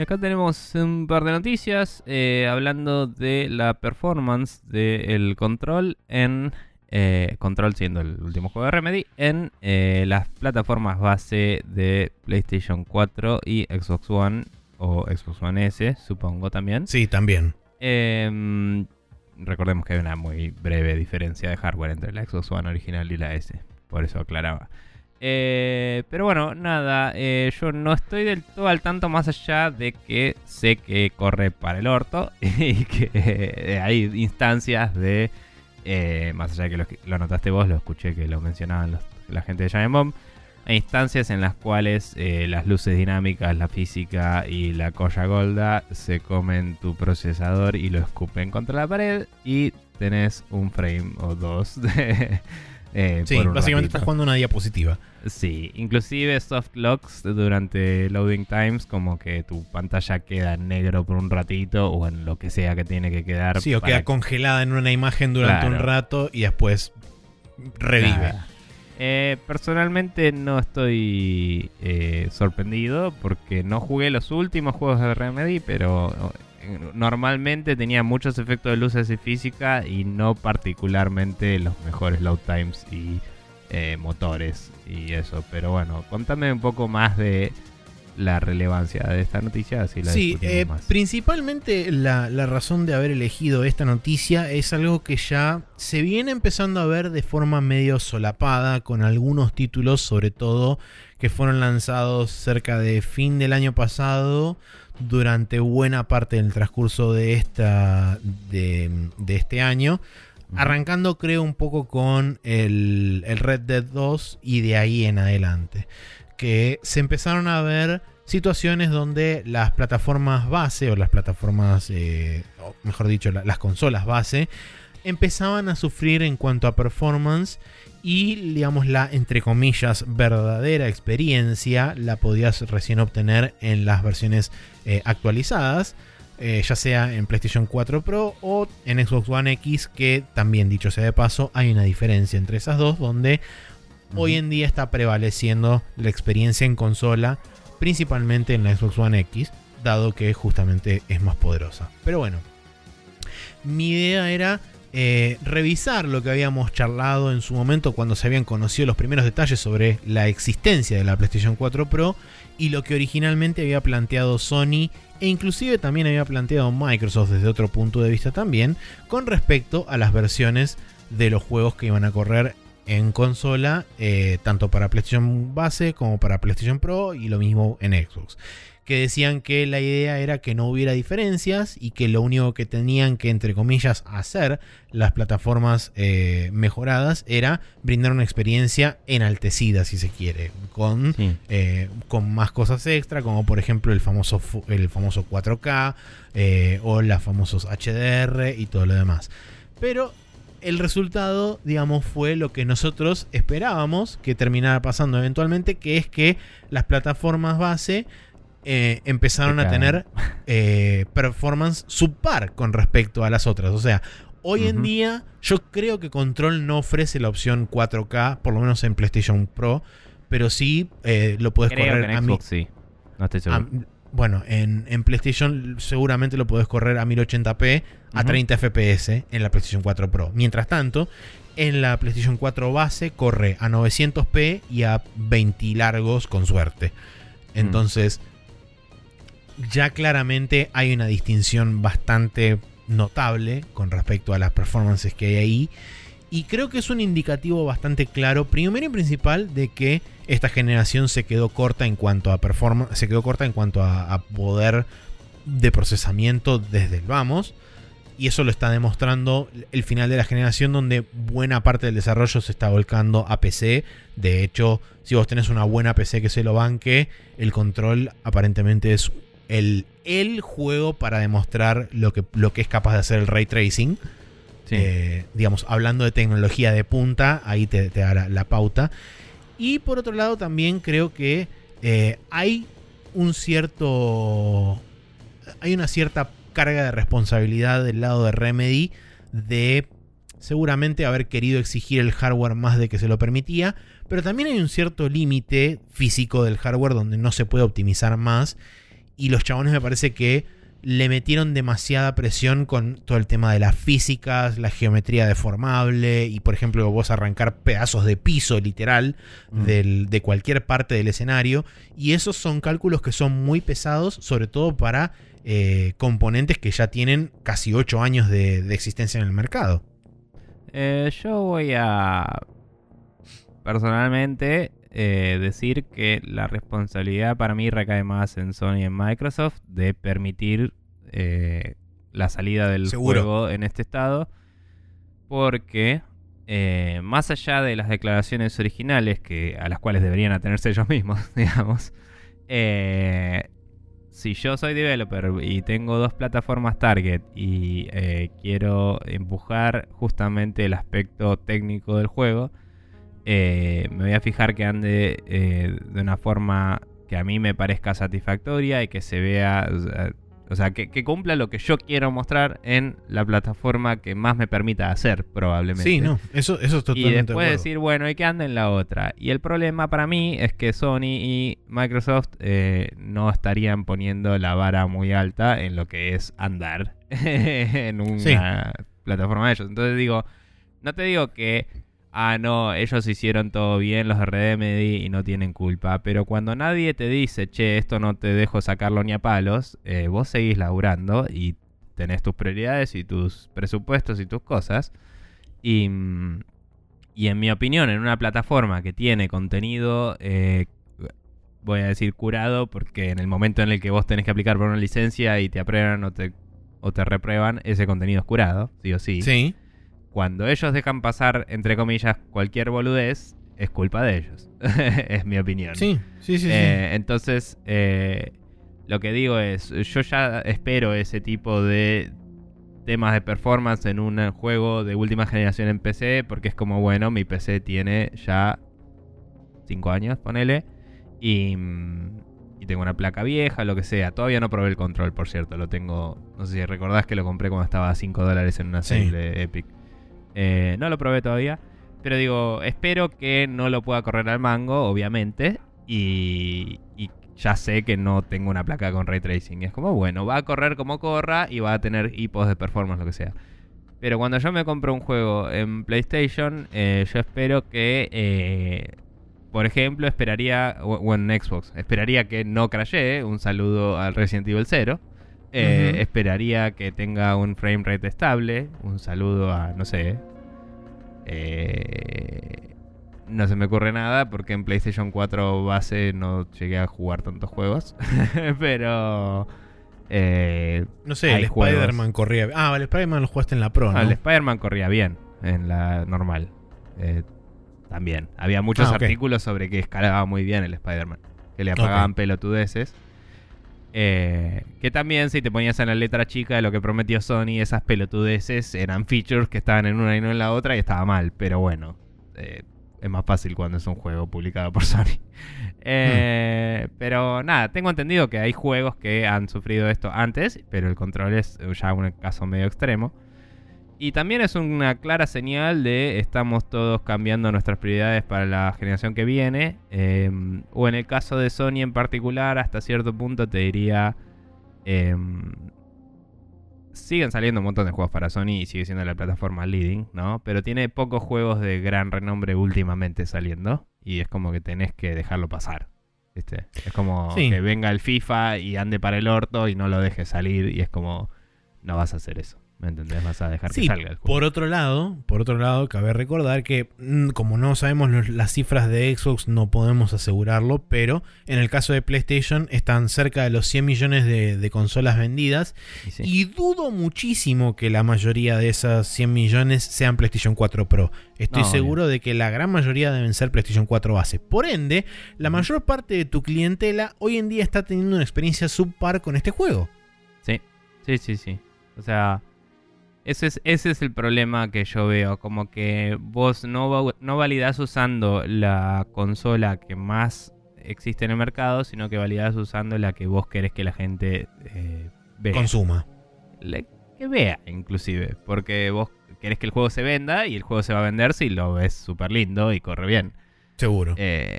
Y acá tenemos un par de noticias eh, hablando de la performance del control en eh, Control siendo el último juego de Remedy, en eh, las plataformas base de PlayStation 4 y Xbox One o Xbox One S, supongo también. Sí, también. Em, recordemos que hay una muy breve diferencia de hardware entre la Xbox One original y la S, por eso aclaraba. Eh, pero bueno, nada, eh, yo no estoy del todo al tanto más allá de que sé que corre para el orto y que eh, hay instancias de, más allá de que lo, lo notaste vos, lo escuché que lo mencionaban la gente de Giant Bomb, hay instancias en las cuales las luces dinámicas, la física y la colla golda se comen tu procesador y lo escupen contra la pared y tenés un frame o dos de... eh, Sí, básicamente estás jugando una diapositiva. Sí, inclusive soft locks durante loading times, como que tu pantalla queda en negro por un ratito o en lo que sea que tiene que quedar. Sí, o para queda congelada en una imagen durante un rato y después revive. Eh, personalmente no estoy eh, sorprendido porque no jugué los últimos juegos de Remedy, pero normalmente tenía muchos efectos de luces y física y no particularmente los mejores load times y eh, motores y eso. Pero bueno, contame un poco más de la relevancia de esta noticia, así la Sí, eh, más. principalmente la, la razón de haber elegido esta noticia es algo que ya se viene empezando a ver de forma medio solapada con algunos títulos, sobre todo que fueron lanzados cerca de fin del año pasado, durante buena parte del transcurso de, esta, de, de este año. Arrancando creo un poco con el, el Red Dead 2 y de ahí en adelante. Que se empezaron a ver situaciones donde las plataformas base o las plataformas, eh, o mejor dicho, la- las consolas base, empezaban a sufrir en cuanto a performance y digamos la entre comillas verdadera experiencia la podías recién obtener en las versiones eh, actualizadas eh, ya sea en PlayStation 4 Pro o en Xbox One X que también dicho sea de paso hay una diferencia entre esas dos donde hoy en día está prevaleciendo la experiencia en consola principalmente en la Xbox One X dado que justamente es más poderosa. Pero bueno mi idea era eh, revisar lo que habíamos charlado en su momento cuando se habían conocido los primeros detalles sobre la existencia de la PlayStation 4 Pro y lo que originalmente había planteado Sony e inclusive también había planteado Microsoft desde otro punto de vista también con respecto a las versiones de los juegos que iban a correr en consola, eh, tanto para PlayStation base como para PlayStation Pro y lo mismo en Xbox que decían que la idea era que no hubiera diferencias y que lo único que tenían que, entre comillas, hacer las plataformas eh, mejoradas era brindar una experiencia enaltecida, si se quiere, con, Sí. eh, con más cosas extra, como por ejemplo el famoso, el famoso 4K eh, o los famosos HDR y todo lo demás. Pero el resultado, digamos, fue lo que nosotros esperábamos que terminara pasando eventualmente, que es que las plataformas base eh, empezaron a tener eh, performance subpar con respecto a las otras. O sea, hoy en día yo creo que Control no ofrece la opción 4K, por lo menos en PlayStation Pro, pero sí eh, lo puedes Creo que correr en a mi- Xbox sí. No estoy a- seguro. bueno, en, en PlayStation seguramente lo podés correr a 1080p a Ujú. 30 FPS en la PlayStation 4 Pro. Mientras tanto, en la PlayStation 4 base corre a 900p y a 20 largos con suerte. Entonces, ya claramente hay una distinción bastante notable con respecto a las performances que hay ahí. Y creo que es un indicativo bastante claro, primero y principal, de que esta generación se quedó corta en cuanto a performance, se quedó corta en cuanto a, poder de procesamiento desde el vamos. Y eso lo está demostrando el final de la generación donde buena parte del desarrollo se está volcando a PC. De hecho, si vos tenés una buena PC que se lo banque, el control aparentemente es el, el juego para demostrar lo que, lo que es capaz de hacer el ray tracing. Sí. Eh, digamos, hablando de tecnología de punta, ahí te, te da la, la pauta. Y por otro lado, también creo que eh, hay un cierto. Hay una cierta carga de responsabilidad del lado de Remedy de seguramente haber querido exigir el hardware más de que se lo permitía, pero también hay un cierto límite físico del hardware donde no se puede optimizar más y los chabones me parece que le metieron demasiada presión con todo el tema de las físicas, la geometría deformable y por ejemplo vos arrancar pedazos de piso literal Mm. del- de cualquier parte del escenario y esos son cálculos que son muy pesados sobre todo para eh, componentes que ya tienen casi 8 años de, de existencia en el mercado. Eh, yo voy a personalmente eh, decir que la responsabilidad para mí recae más en Sony y en Microsoft de permitir eh, la salida del Seguro. juego en este estado. Porque eh, más allá de las declaraciones originales que, a las cuales deberían atenerse ellos mismos, digamos, si yo soy developer y tengo dos plataformas target y quiero empujar justamente el aspecto técnico del juego, eh, me voy a fijar que ande eh, de una forma que a mí me parezca satisfactoria y que se vea, o sea, o sea, que, que cumpla lo que yo quiero mostrar en la plataforma que más me permita hacer, probablemente. Sí, no, eso, eso es Y totalmente de después decir, bueno, ¿y qué anda en la otra? Y el problema para mí es que Sony y Microsoft eh, no estarían poniendo la vara muy alta en lo que es andar en una Sí. plataforma de ellos. Entonces digo, no te digo que, ah, no, ellos hicieron todo bien, los de Remedy, y no tienen culpa. Pero cuando nadie te dice, che, esto no te dejo sacarlo ni a palos, eh, vos seguís laburando y tenés tus prioridades y tus presupuestos y tus cosas. Y, mm, y en mi opinión, en una plataforma que tiene contenido, eh, voy a decir curado, porque en el momento en el que vos tenés que aplicar por una licencia y te aprueban o te, o te reprueban, ese contenido es curado, sí o sí. Sí, Cuando ellos dejan pasar, entre comillas, cualquier boludez, es culpa de ellos. es mi opinión. sí, sí, sí. sí. Eh, entonces, eh, lo que digo es, yo ya espero ese tipo de temas de performance en un juego de última generación en PC, porque es como, bueno, mi PC tiene ya 5 años, ponele, y, y tengo una placa vieja, lo que sea. Todavía no probé el control, por cierto, lo tengo, no sé si recordás que lo compré cuando estaba a 5 dólares en una Sí. sale de Epic. Eh, no lo probé todavía. Pero digo, espero que no lo pueda correr al mango, obviamente. Y, y ya sé que no tengo una placa con ray tracing. Es como, bueno, va a correr como corra y va a tener hipos de performance, lo que sea. Pero cuando yo me compro un juego en PlayStation, eh, yo espero que, eh, por ejemplo, esperaría, o, en Xbox, esperaría que no crashee. Un saludo al Resident Evil 0. Eh. Esperaría que tenga un frame rate estable. Un saludo a, no sé. eh, no se me ocurre nada porque en PlayStation 4 base no llegué a jugar tantos juegos. Pero. eh, no sé, el. Spider-Man corría. Ah, el Spider-Man lo jugaste en la Pro, ¿no? el Spider-Man corría bien en la normal. Eh, también. Había muchos Ah, artículos sobre que escalaba muy bien el Spider-Man. Que le apagaban Ok. pelotudeces. Eh, que también si te ponías en la letra chica de lo que prometió Sony, esas pelotudeces eran features que estaban en una y no en la otra y estaba mal. Pero bueno, eh, es más fácil cuando es un juego publicado por Sony. Eh, Pero nada, tengo entendido que hay juegos que han sufrido esto antes, pero el control es ya un caso medio extremo. Y también es una clara señal de estamos todos cambiando nuestras prioridades para la generación que viene. eh, o en el caso de Sony en particular, hasta cierto punto te diría... eh, siguen saliendo un montón de juegos para Sony y sigue siendo la plataforma leading, ¿no? Pero tiene pocos juegos de gran renombre últimamente saliendo. Y es como que tenés que dejarlo pasar. ¿Viste? Es como Sí. que venga el FIFA y ande para el orto y no lo dejes salir. Y es como, no vas a hacer eso. ¿Me entendés? Vas a dejar Sí, que salga el juego. por otro lado, por otro lado, cabe recordar que mm, como no sabemos los- las cifras de Xbox, no podemos asegurarlo, pero en el caso de PlayStation están cerca de los 100 millones de, de consolas vendidas Y sí. y dudo muchísimo que la mayoría de esas 100 millones sean PlayStation 4 Pro. Estoy No, seguro de que la gran mayoría deben ser PlayStation 4 base. Por ende, la mayor parte de tu clientela hoy en día está teniendo una experiencia subpar con este juego. Sí, sí, sí, sí. O sea, ese es, ese es el problema que yo veo. Como que vos no, no validás usando la consola que más existe en el mercado, sino que validás usando la que vos querés que la gente eh, vea. Consuma. Le- que vea, inclusive. Porque vos querés que el juego se venda y el juego se va a vender si lo ves súper lindo y corre bien. Seguro. Eh,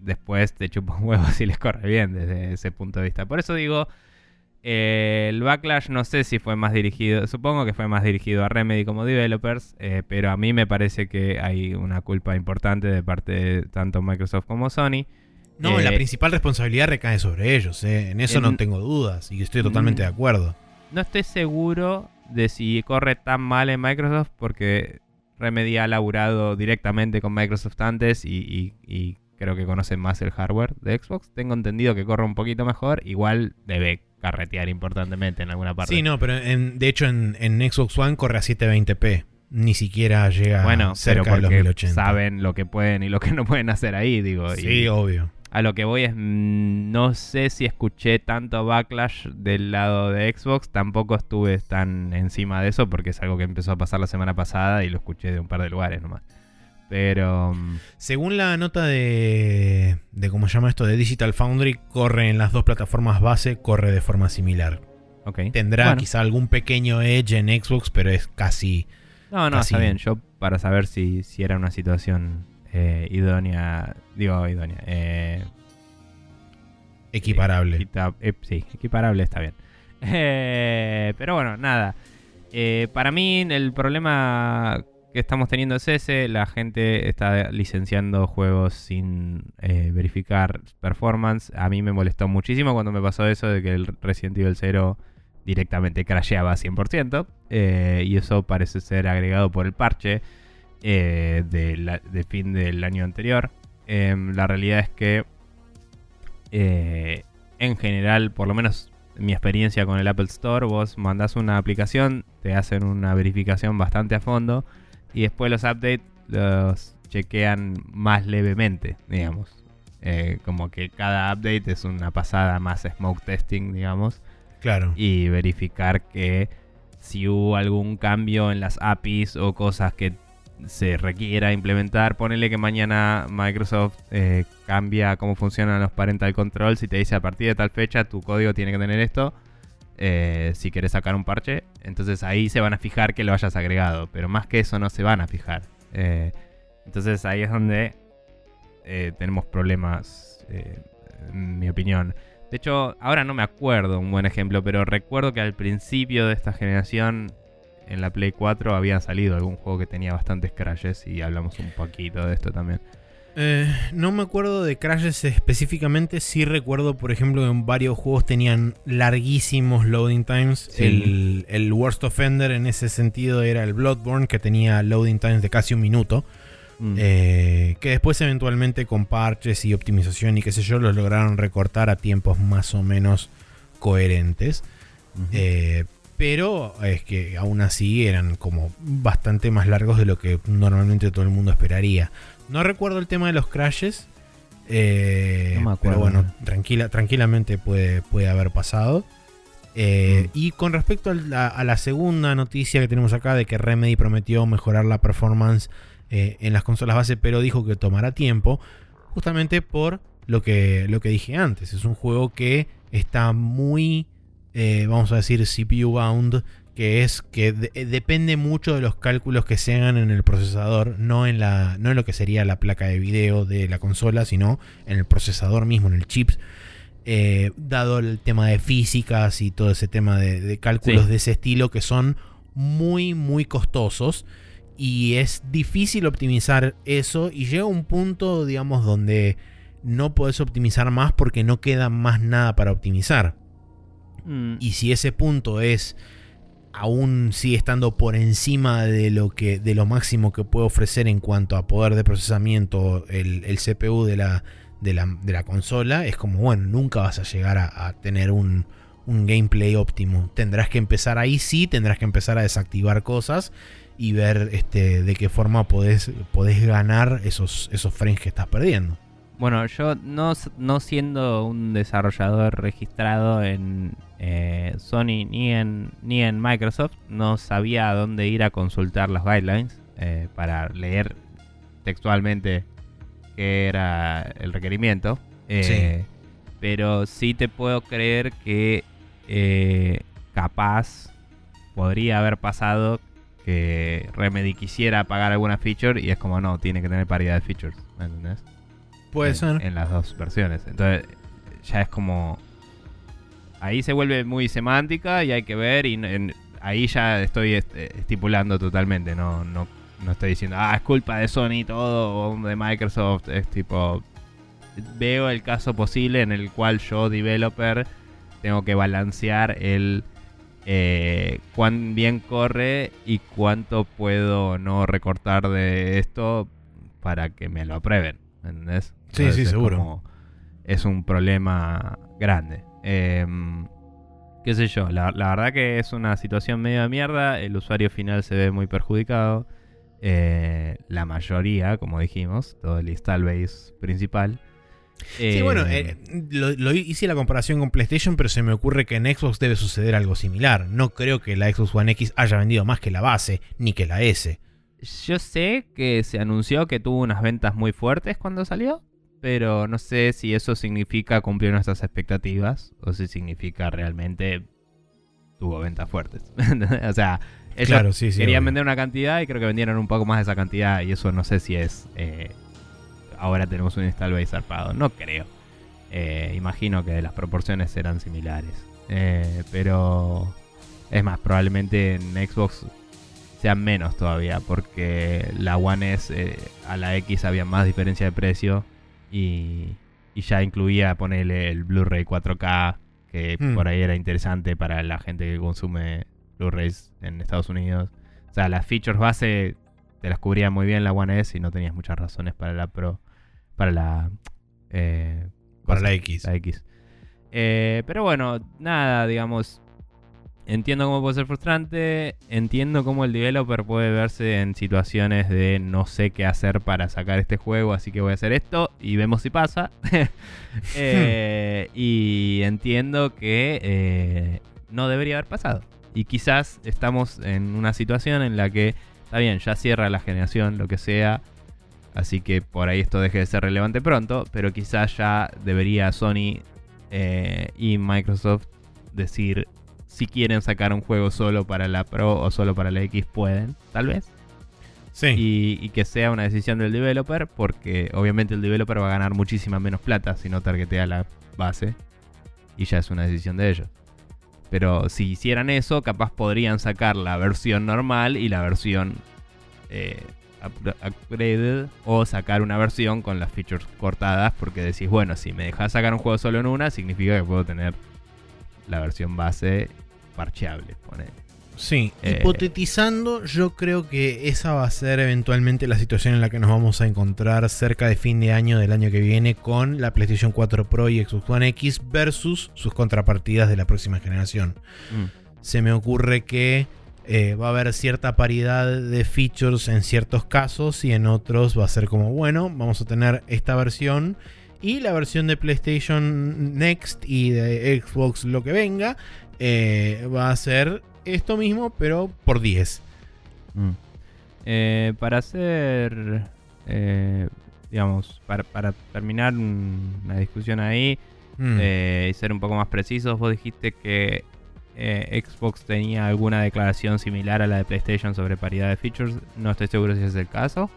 después te chupa un huevo si les corre bien desde ese punto de vista. Por eso digo, Eh, el backlash no sé si fue más dirigido, supongo que fue más dirigido a Remedy como developers, eh, pero a mí me parece que hay una culpa importante de parte de tanto Microsoft como Sony. No, la Eh, principal responsabilidad recae sobre ellos, en eso en- no tengo dudas y estoy totalmente Mm. de acuerdo. No estoy seguro de si corre tan mal en Microsoft porque Remedy ha laburado directamente con Microsoft antes y, y- y creo que conocen más el hardware de Xbox. Tengo entendido que corre un poquito mejor, igual debe carretear importantemente en alguna parte. Sí, no, pero en- de hecho en, en Xbox One corre a 720p. Ni siquiera llega bueno, pero cerca de los porque 1080. saben lo que pueden y lo que no pueden hacer ahí, digo. Sí, y obvio. a lo que voy es, mm, no sé si escuché tanto backlash del lado de Xbox, tampoco estuve tan encima de eso porque es algo que empezó a pasar la semana pasada y lo escuché de un par de lugares nomás. Pero, mm, Según la nota de, de cómo se llama esto de Digital Foundry, corre en las dos plataformas base, corre de forma similar. ok. Tendrá Bueno. quizá algún pequeño edge en Xbox, pero es casi No, no, casi- está bien. Yo para saber si, si era una situación eh, idónea, digo idónea, eh, equiparable. Equita- eh, sí, equiparable está bien. Eh, pero bueno, nada. Eh, para mí el problema que estamos teniendo es ese. La gente está licenciando juegos sin eh, verificar performance. A mí me molestó muchísimo cuando me pasó eso de que el Resident Evil 0 directamente crasheaba 100%. eh, y eso parece ser agregado por el parche eh, de, fin del año anterior. Em, la realidad es que eh, en general, por lo menos en mi experiencia con el Apple Store, vos mandás una aplicación, te hacen una verificación bastante a fondo y después los updates los chequean más levemente, digamos. Eh, como que cada update es una pasada más smoke testing, digamos, Claro. y verificar que si hubo algún cambio en las APIs o cosas que se requiera implementar, ponele que mañana Microsoft eh, cambia cómo funcionan los parental controls y te dice a partir de tal fecha tu código tiene que tener esto. Eh, si quieres sacar un parche, entonces ahí se van a fijar que lo hayas agregado, pero más que eso no se van a fijar. Eh, entonces ahí es donde eh, tenemos problemas, en mi opinión. De hecho, ahora no me acuerdo un buen ejemplo, pero recuerdo que al principio de esta generación, en la Play 4, había salido algún juego que tenía bastantes crashes y hablamos un poquito de esto también. Eh, no me acuerdo de crashes específicamente. Sí recuerdo, por ejemplo, que en varios juegos tenían larguísimos loading times. Sí. El, el worst offender en ese sentido era el Bloodborne, que tenía loading times de casi un minuto. Mm. Eh, que después eventualmente con parches y optimización y qué sé yo, los lograron recortar a tiempos más o menos coherentes. Eh, pero es que aún así eran como bastante más largos de lo que normalmente todo el mundo esperaría. No recuerdo el tema de los crashes. eh, No me pero acuerdo. bueno, tranquila, tranquilamente puede, puede haber pasado. Eh, Mm. Y con respecto a la, a la segunda noticia que tenemos acá de que Remedy prometió mejorar la performance eh, en las consolas base, pero dijo que tomará tiempo, justamente por lo que, lo que dije antes. Es un juego que está muy, eh, vamos a decir, CPU bound, que es que de- eh, depende mucho de los cálculos que se hagan en el procesador, no en, la, no en lo que sería la placa de video de la consola, sino en el procesador mismo, en el chip. Eh, dado el tema de físicas y todo ese tema de, de cálculos Sí. de ese estilo que son muy, muy costosos. Y es difícil optimizar eso. Y llega un punto, digamos, donde no puedes optimizar más porque no queda más nada para optimizar. Mm. Y si ese punto es aún sigue estando por encima de lo que de lo máximo que puede ofrecer en cuanto a poder de procesamiento el, el CPU de la, de, la, de la consola, es como, bueno, nunca vas a llegar a, tener un, un gameplay óptimo. Tendrás que empezar ahí, sí, tendrás que empezar a desactivar cosas y ver este, de qué forma podés, podés ganar esos, esos frames que estás perdiendo. Bueno, yo no, no siendo un desarrollador registrado en eh, Sony ni en, ni en Microsoft, no sabía a dónde ir a consultar las guidelines eh, para leer textualmente qué era el requerimiento. Eh, Pero sí te puedo creer que eh, capaz podría haber pasado que Remedy quisiera pagar alguna feature y es como no, tiene que tener paridad de features, ¿me entendés? Puede en, ser. en las dos versiones. Entonces, ya es como ahí se vuelve muy semántica y hay que ver y en- ahí ya estoy est- estipulando totalmente, no, no, no estoy diciendo, ah, es culpa de Sony todo o de Microsoft, es tipo, veo el caso posible en el cual yo, developer, tengo que balancear el eh, cuán bien corre y cuánto puedo no recortar de esto para que me lo aprueben. ¿Entendés? Sí, sí, seguro. como- es un problema grande. Em, qué sé yo, la, la verdad que es una situación medio de mierda, el usuario final se ve muy perjudicado. eh, la mayoría, como dijimos, todo el install base principal. Sí, bueno, eh, lo, lo hice la comparación con PlayStation, pero se me ocurre que en Xbox debe suceder algo similar. No creo que la Xbox One X haya vendido más que la base, ni que la S. Yo sé que se anunció que tuvo unas ventas muy fuertes cuando salió, pero no sé si eso significa cumplir nuestras expectativas o si significa realmente tuvo ventas fuertes. o sea, ellos Claro, sí, sí. querían obvio. vender una cantidad y creo que vendieron un poco más de esa cantidad y eso no sé si es... eh, ahora tenemos un install base zarpado, no creo. Eh, imagino que las proporciones serán similares. Eh, pero es más, probablemente en Xbox sean menos todavía porque la One S eh, a la X había más diferencia de precio y, y ya incluía ponerle el Blu-ray 4K que Hmm. por ahí era interesante para la gente que consume Blu-rays en Estados Unidos. O sea, las features base te las cubría muy bien la One S y no tenías muchas razones para la Pro, para la eh, Para cosa, la X. la X. Eh, pero bueno, nada, digamos. Entiendo cómo puede ser frustrante. Entiendo cómo el developer puede verse en situaciones de no sé qué hacer para sacar este juego, así que voy a hacer esto y vemos si pasa. Eh, y entiendo que eh, no debería haber pasado. Y quizás estamos en una situación en la que, está bien, ya cierra la generación, lo que sea. Así que por ahí esto deje de ser relevante pronto. Pero quizás ya debería Sony eh, y Microsoft decir si quieren sacar un juego solo para la Pro o solo para la X, pueden, tal vez. Sí. Y, y que sea una decisión del developer, porque obviamente el developer va a ganar muchísima menos plata si no targetea la base. Y ya es una decisión de ellos. Pero si hicieran eso, capaz podrían sacar la versión normal y la versión eh, up- upgraded. O sacar una versión con las features cortadas. Porque decís, bueno, si me dejas sacar un juego solo en una, significa que puedo tener la versión base parcheable. ponele. Sí, Eh, hipotetizando, yo creo que esa va a ser eventualmente la situación en la que nos vamos a encontrar cerca de fin de año del año que viene con la PlayStation 4 Pro y Xbox One X versus sus contrapartidas de la próxima generación. Mm. Se me ocurre que eh, va a haber cierta paridad de features en ciertos casos y en otros va a ser como, bueno, vamos a tener esta versión y la versión de PlayStation Next y de Xbox lo que venga eh, va a ser esto mismo, pero por 10. Mm. Eh, para hacer, eh, digamos, para, para terminar un- una discusión ahí Mm. eh, y ser un poco más precisos, vos dijiste que Xbox tenía alguna declaración similar a la de PlayStation sobre paridad de features. No estoy seguro si es el caso.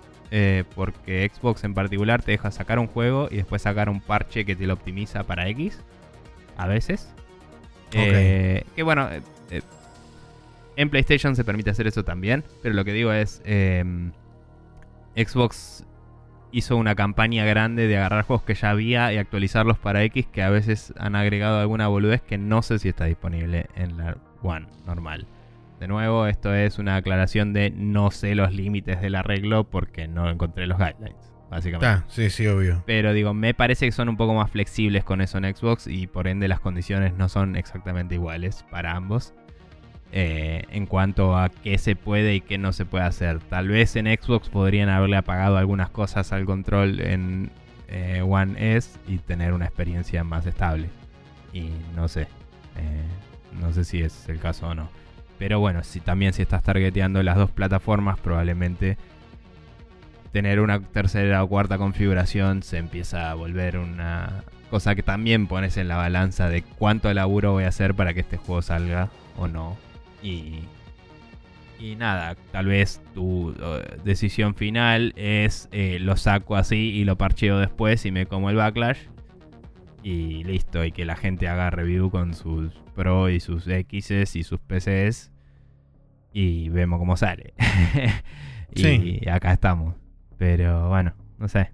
porque Xbox en particular te deja sacar un juego y después sacar un parche que te lo optimiza para X. A veces. Eh, que bueno, eh, eh, en PlayStation se permite hacer eso también. Pero lo que digo es, eh, Xbox hizo una campaña grande de agarrar juegos que ya había y actualizarlos para X que a veces han agregado alguna boludez que no sé si está disponible en la One normal. De nuevo, esto es una aclaración de no sé los límites del arreglo porque no encontré los guidelines, básicamente. Está, sí, sí, obvio. Pero digo, me parece que son un poco más flexibles con eso en Xbox y por ende las condiciones no son exactamente iguales para ambos. eh, en cuanto a qué se puede y qué no se puede hacer. Tal vez en Xbox podrían haberle apagado algunas cosas al control en eh, One S y tener una experiencia más estable. Y no sé. eh, no sé si es el caso o no. Pero bueno, si también si estás targeteando las dos plataformas, probablemente tener una tercera o cuarta configuración se empieza a volver una cosa que también pones en la balanza de cuánto laburo voy a hacer para que este juego salga o no. Y, y nada, tal vez tu eh, decisión final es eh, lo saco así y lo parcheo después y me como el backlash. y listo, y que la gente haga review con sus Pro y sus X's y sus PCs y vemos cómo sale. y Sí. acá estamos. Pero bueno, no sé.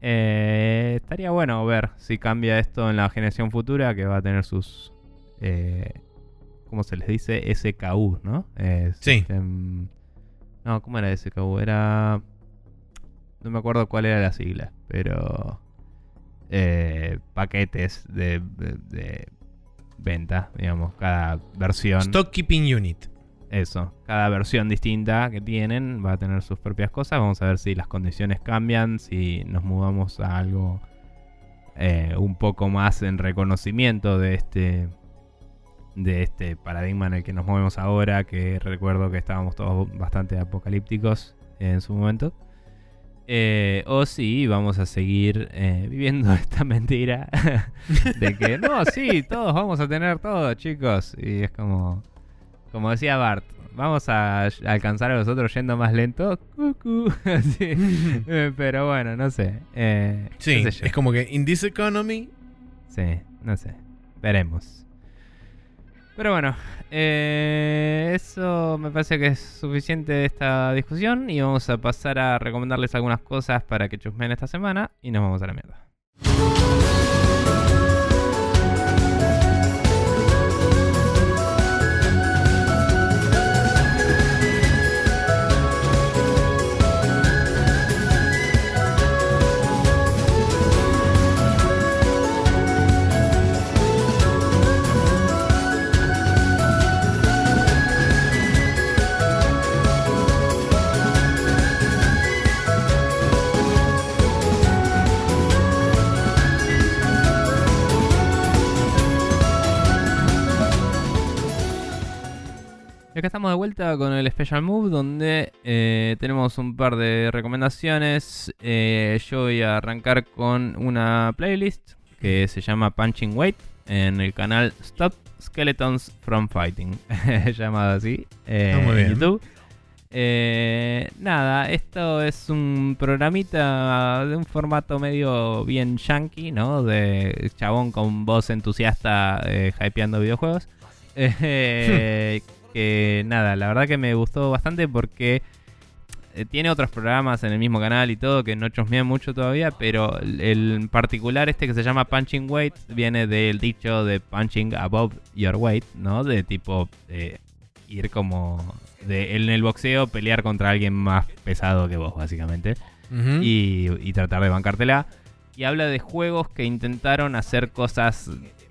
Eh, estaría bueno ver si cambia esto en la generación futura que va a tener sus... Eh, ¿Cómo se les dice? SKU, ¿no? Eh, Sí. System- No, ¿cómo era SKU? Era... No me acuerdo cuál era la sigla, pero... eh, paquetes de, de- de venta, digamos, cada versión. Stock Keeping Unit. Eso, cada versión distinta que tienen va a tener sus propias cosas. Vamos a ver si las condiciones cambian, si nos mudamos a algo eh, un poco más en reconocimiento de este de este paradigma en el que nos movemos ahora, que recuerdo que estábamos todos bastante apocalípticos en su momento. Eh, o si vamos a seguir eh, viviendo esta mentira de que no, sí, todos vamos a tener todo, chicos. Y es como, como decía Bart, vamos a alcanzar a los otros yendo más lento. Sí. Eh, Pero bueno, no sé. Eh, Sí, sé es como que in this economy. Sí, no sé. Veremos. Pero bueno, eh, eso me parece que es suficiente de esta discusión y vamos a pasar a recomendarles algunas cosas para que chusmen esta semana y nos vamos a la mierda. Y acá estamos de vuelta con el Special Move donde eh, tenemos un par de recomendaciones. Eh, yo voy a arrancar con una playlist que se llama Punching Weight en el canal Stop Skeletons from Fighting, llamado así eh, muy en bien. YouTube. Eh, nada, esto es un programita de un formato medio bien yankee, ¿no? De chabón con voz entusiasta eh, hypeando videojuegos. Eh, que nada, la verdad que me gustó bastante porque eh, tiene otros programas en el mismo canal y todo que no chusmean mucho todavía, pero el, particular este que se llama Punching Weight viene del dicho de punching above your weight, ¿no? De tipo eh, ir como de en el boxeo pelear contra alguien más pesado que vos, básicamente y, y tratar de bancártela. Y habla de juegos que intentaron hacer cosas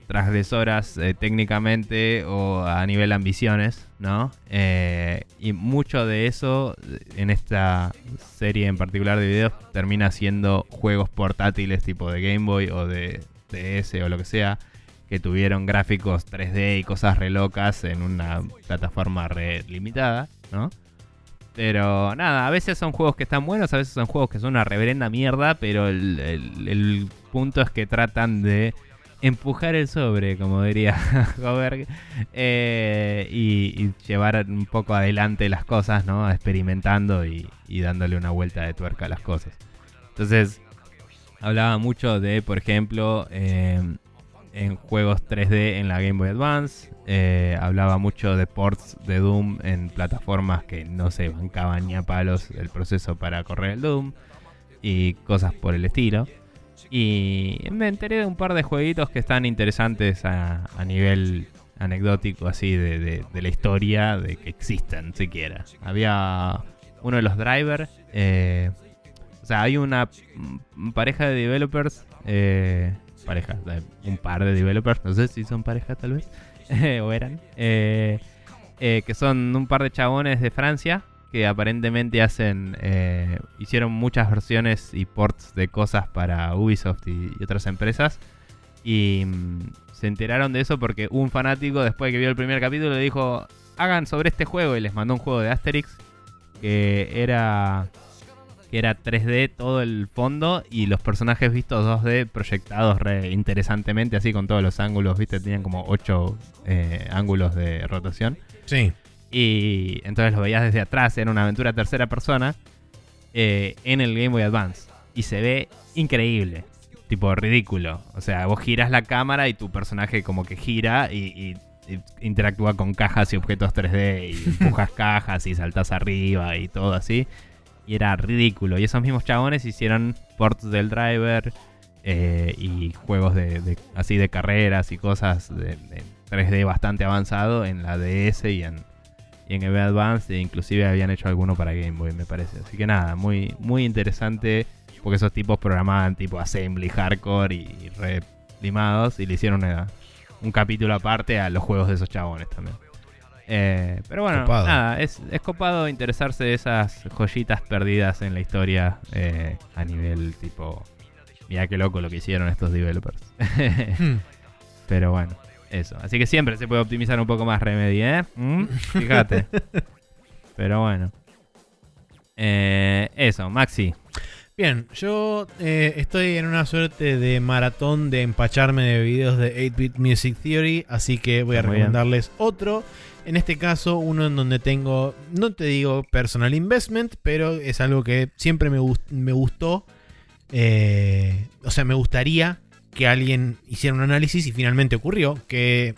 transgresoras eh, técnicamente o a nivel ambiciones, ¿no? Eh, y mucho de eso eh, en esta serie en particular de videos termina siendo juegos portátiles tipo de Game Boy o de DS o lo que sea, que tuvieron gráficos 3D y cosas re locas en una plataforma re limitada, ¿no? Pero nada, a veces son juegos que están buenos, a veces son juegos que son una reverenda mierda, pero el, el- el punto es que tratan de empujar el sobre, como diría Hover, eh, y, llevar un poco adelante las cosas, ¿no? Experimentando y, dándole una vuelta de tuerca a las cosas. Entonces, hablaba mucho de, por ejemplo, eh, en juegos 3D en la Game Boy Advance. eh, hablaba mucho de ports de Doom en plataformas que no se bancaban ni a palos el proceso para correr el Doom. Y cosas por el estilo. Y me enteré de un par de jueguitos que están interesantes a, nivel anecdótico, así de, de- la historia, de que existen siquiera. Había uno de los drivers. eh, o sea, hay una pareja de developers. eh, pareja, un par de developers. No sé si son pareja tal vez. o eran. eh, eh, que son un par de chabones de Francia. Que aparentemente hacen. eh, hicieron muchas versiones y ports de cosas para Ubisoft y, otras empresas. Y mm, se enteraron de eso porque un fanático, después de que vio el primer capítulo, le dijo: Hagan sobre este juego. Y les mandó un juego de Asterix. Que era que era 3D todo el fondo y los personajes vistos 2D proyectados re interesantemente, así con todos los ángulos, viste, tenían como 8 ángulos de rotación. Sí. Y entonces lo veías desde atrás, era una aventura tercera persona eh, en el Game Boy Advance. Y se ve increíble. tipo ridículo. O sea, vos giras la cámara y tu personaje como que gira y, y- y interactúa con cajas y objetos 3D y empujas cajas y saltas arriba y todo así. Y era ridículo. Y esos mismos chabones hicieron ports del driver eh, y juegos de, de- así de carreras y cosas de, de 3D bastante avanzado en la DS y en, y en Game Boy Advance. E inclusive habían hecho alguno para Game Boy, me parece. Así que nada, muy, muy interesante. Porque esos tipos programaban tipo assembly, hardcore y, y re limados. Y le hicieron una- un capítulo aparte a los juegos de esos chabones también. Eh, pero bueno, Copado. nada, es, es copado interesarse de esas joyitas perdidas en la historia eh, a nivel tipo. Mira qué loco lo que hicieron estos developers. Hmm. Pero bueno, eso. Así que siempre se puede optimizar un poco más Remedy, ¿eh? ¿Mm? Fíjate. Pero bueno. Eh, eso, Maxi. Bien, yo eh, estoy en una suerte de maratón de empacharme de videos de 8-Bit Music Theory, así que voy a bien. recomendarles otro. En este caso, uno en donde tengo, no te digo personal investment, pero es algo que siempre me, gust- me gustó. eh, o sea, me gustaría que alguien hiciera un análisis y finalmente ocurrió. Que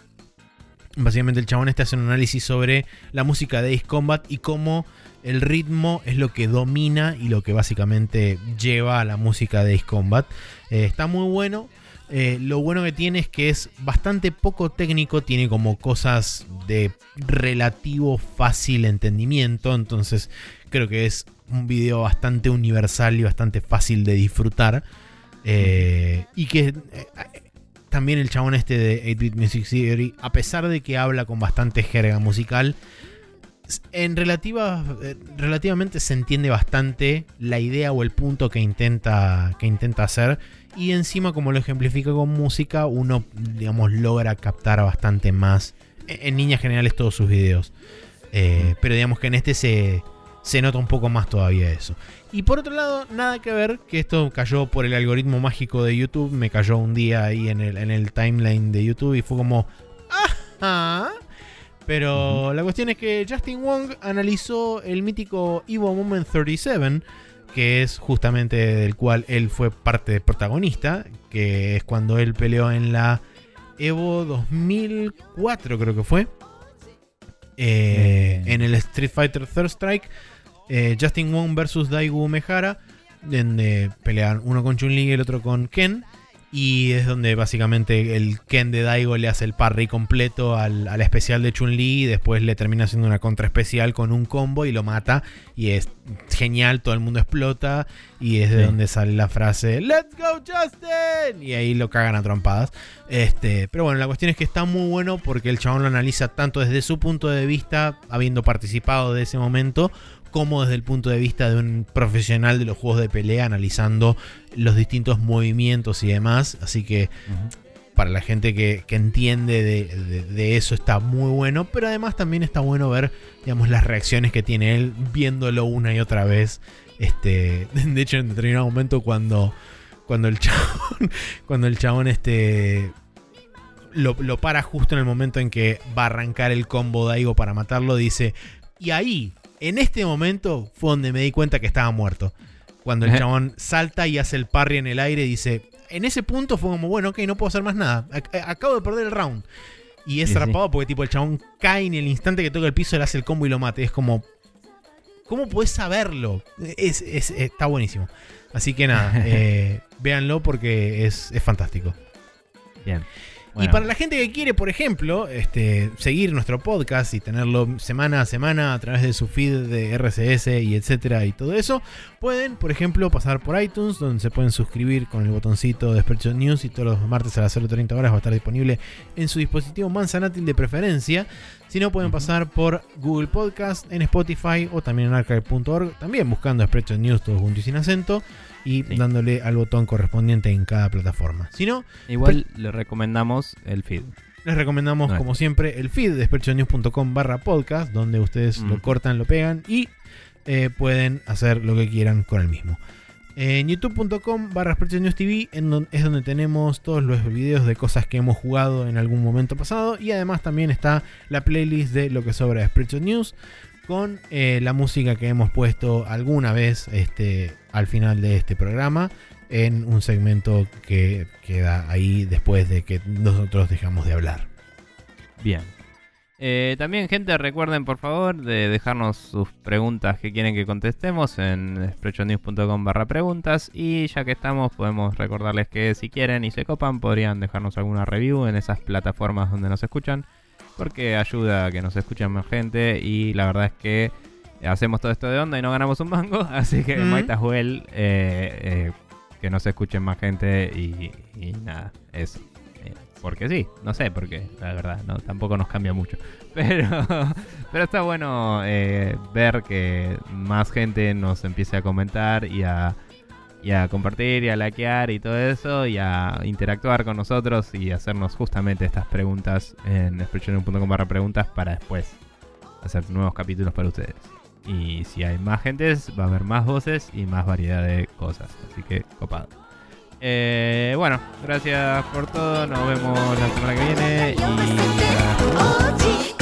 básicamente el chabón este hace un análisis sobre la música de Ace Combat y cómo el ritmo es lo que domina y lo que básicamente lleva a la música de Ace Combat. Eh, está muy bueno. Eh, lo bueno que tiene es que es bastante poco técnico, tiene como cosas de relativo fácil entendimiento, entonces creo que es un video bastante universal y bastante fácil de disfrutar. Eh, y que eh, también el chabón este de 8-Bit Music Theory, a pesar de que habla con bastante jerga musical, en relativa, eh, relativamente se entiende bastante la idea o el punto que intenta, que intenta hacer. Y encima, como lo ejemplifica con música, uno, digamos, logra captar bastante más. En, en líneas generales, todos sus videos. Pero digamos que en este se, se nota un poco más todavía eso. Y por otro lado, nada que ver, que esto cayó por el algoritmo mágico de YouTube. Me cayó un día ahí en el, en el timeline de YouTube y fue como. ¡Ajá! Pero la cuestión es que Justin Wong analizó el mítico Evo Moment 37, que es justamente del cual él fue parte protagonista, que es cuando él peleó en la Evo 2004, creo que fue. Eh. En el Street Fighter Third Strike, eh, Justin Wong versus Daigo Umehara, donde pelean uno con Chun-Li y el otro con Ken. Y es donde básicamente el Ken de Daigo le hace el parry completo al, al especial de Chun-Li y después le termina haciendo una contra especial con un combo y lo mata. Y es genial, todo el mundo explota. Y es de Sí. donde sale la frase ¡Let's go Justin! Y ahí lo cagan a trompadas. Este, pero bueno, la cuestión es que está muy bueno porque el chabón lo analiza tanto desde su punto de vista, habiendo participado de ese momento, como desde el punto de vista de un profesional de los juegos de pelea, analizando los distintos movimientos y demás. Así que para la gente que, que entiende de, de- de eso está muy bueno, pero además también está bueno ver, digamos, las reacciones que tiene él viéndolo una y otra vez. Este, de hecho, en determinado momento cuando, cuando el chabón, cuando el chabón este, lo, lo para justo en el momento en que va a arrancar el combo Daigo para matarlo, dice, y ahí, en este momento fue donde me di cuenta que estaba muerto. Cuando el chabón salta y hace el parry en el aire, dice, en ese punto fue como, bueno, ok, no puedo hacer más nada. Ac- Acabo de perder el round. Y es Sí, porque tipo el chabón cae en el instante que toca el piso, le hace el combo y lo mate. Es como, ¿cómo puedes saberlo? Es, es- está buenísimo. Así que nada, eh, véanlo porque es, es fantástico. Bien. Y para la gente que quiere, por ejemplo, este, seguir nuestro podcast y tenerlo semana a semana a través de su feed de RCS y etcétera y todo eso, pueden, por ejemplo, pasar por iTunes, donde se pueden suscribir con el botoncito de Spreadshot News y todos los martes a las 0.30 horas va a estar disponible en su dispositivo manzanátil de preferencia. Si no, pueden pasar por Google Podcast, en Spotify o también en archive.org, también buscando Spreadshot News todo junto y sin acento y Sí. dándole al botón correspondiente en cada plataforma. Si no, igual le recomendamos el feed. les recomendamos, como siempre, el feed de spreadshotnews.com barra podcast, donde ustedes lo Mm. cortan, lo pegan y eh, pueden hacer lo que quieran con el mismo. En youtube.com barra TV es donde tenemos todos los videos de cosas que hemos jugado en algún momento pasado y además también está la playlist de lo que sobra de Spreadshot News con eh, la música que hemos puesto alguna vez este, al final de este programa en un segmento que queda ahí después de que nosotros dejamos de hablar. Bien. Eh, también, gente, recuerden por favor de dejarnos sus preguntas que quieren que contestemos en sprechonews.com barra preguntas. Y ya que estamos, podemos recordarles que si quieren y se copan, podrían dejarnos alguna review en esas plataformas donde nos escuchan. Porque ayuda a que nos escuchen más gente. Y la verdad es que hacemos todo esto de onda y no ganamos un mango. Así que Mm. as well, eh, eh, que nos escuchen más gente y, y nada, eso. Eh, Porque sí, no sé por qué, la verdad, no, tampoco nos cambia mucho. Pero, pero está bueno eh, ver que más gente nos empiece a comentar y a, y a compartir y a likear y todo eso y a interactuar con nosotros y hacernos justamente estas preguntas en expressionucom barra preguntas para después hacer nuevos capítulos para ustedes. Y si hay más gentes, va a haber más voces y más variedad de cosas. Así que copado. Eh, bueno, gracias por todo. Nos vemos la semana que viene. Y...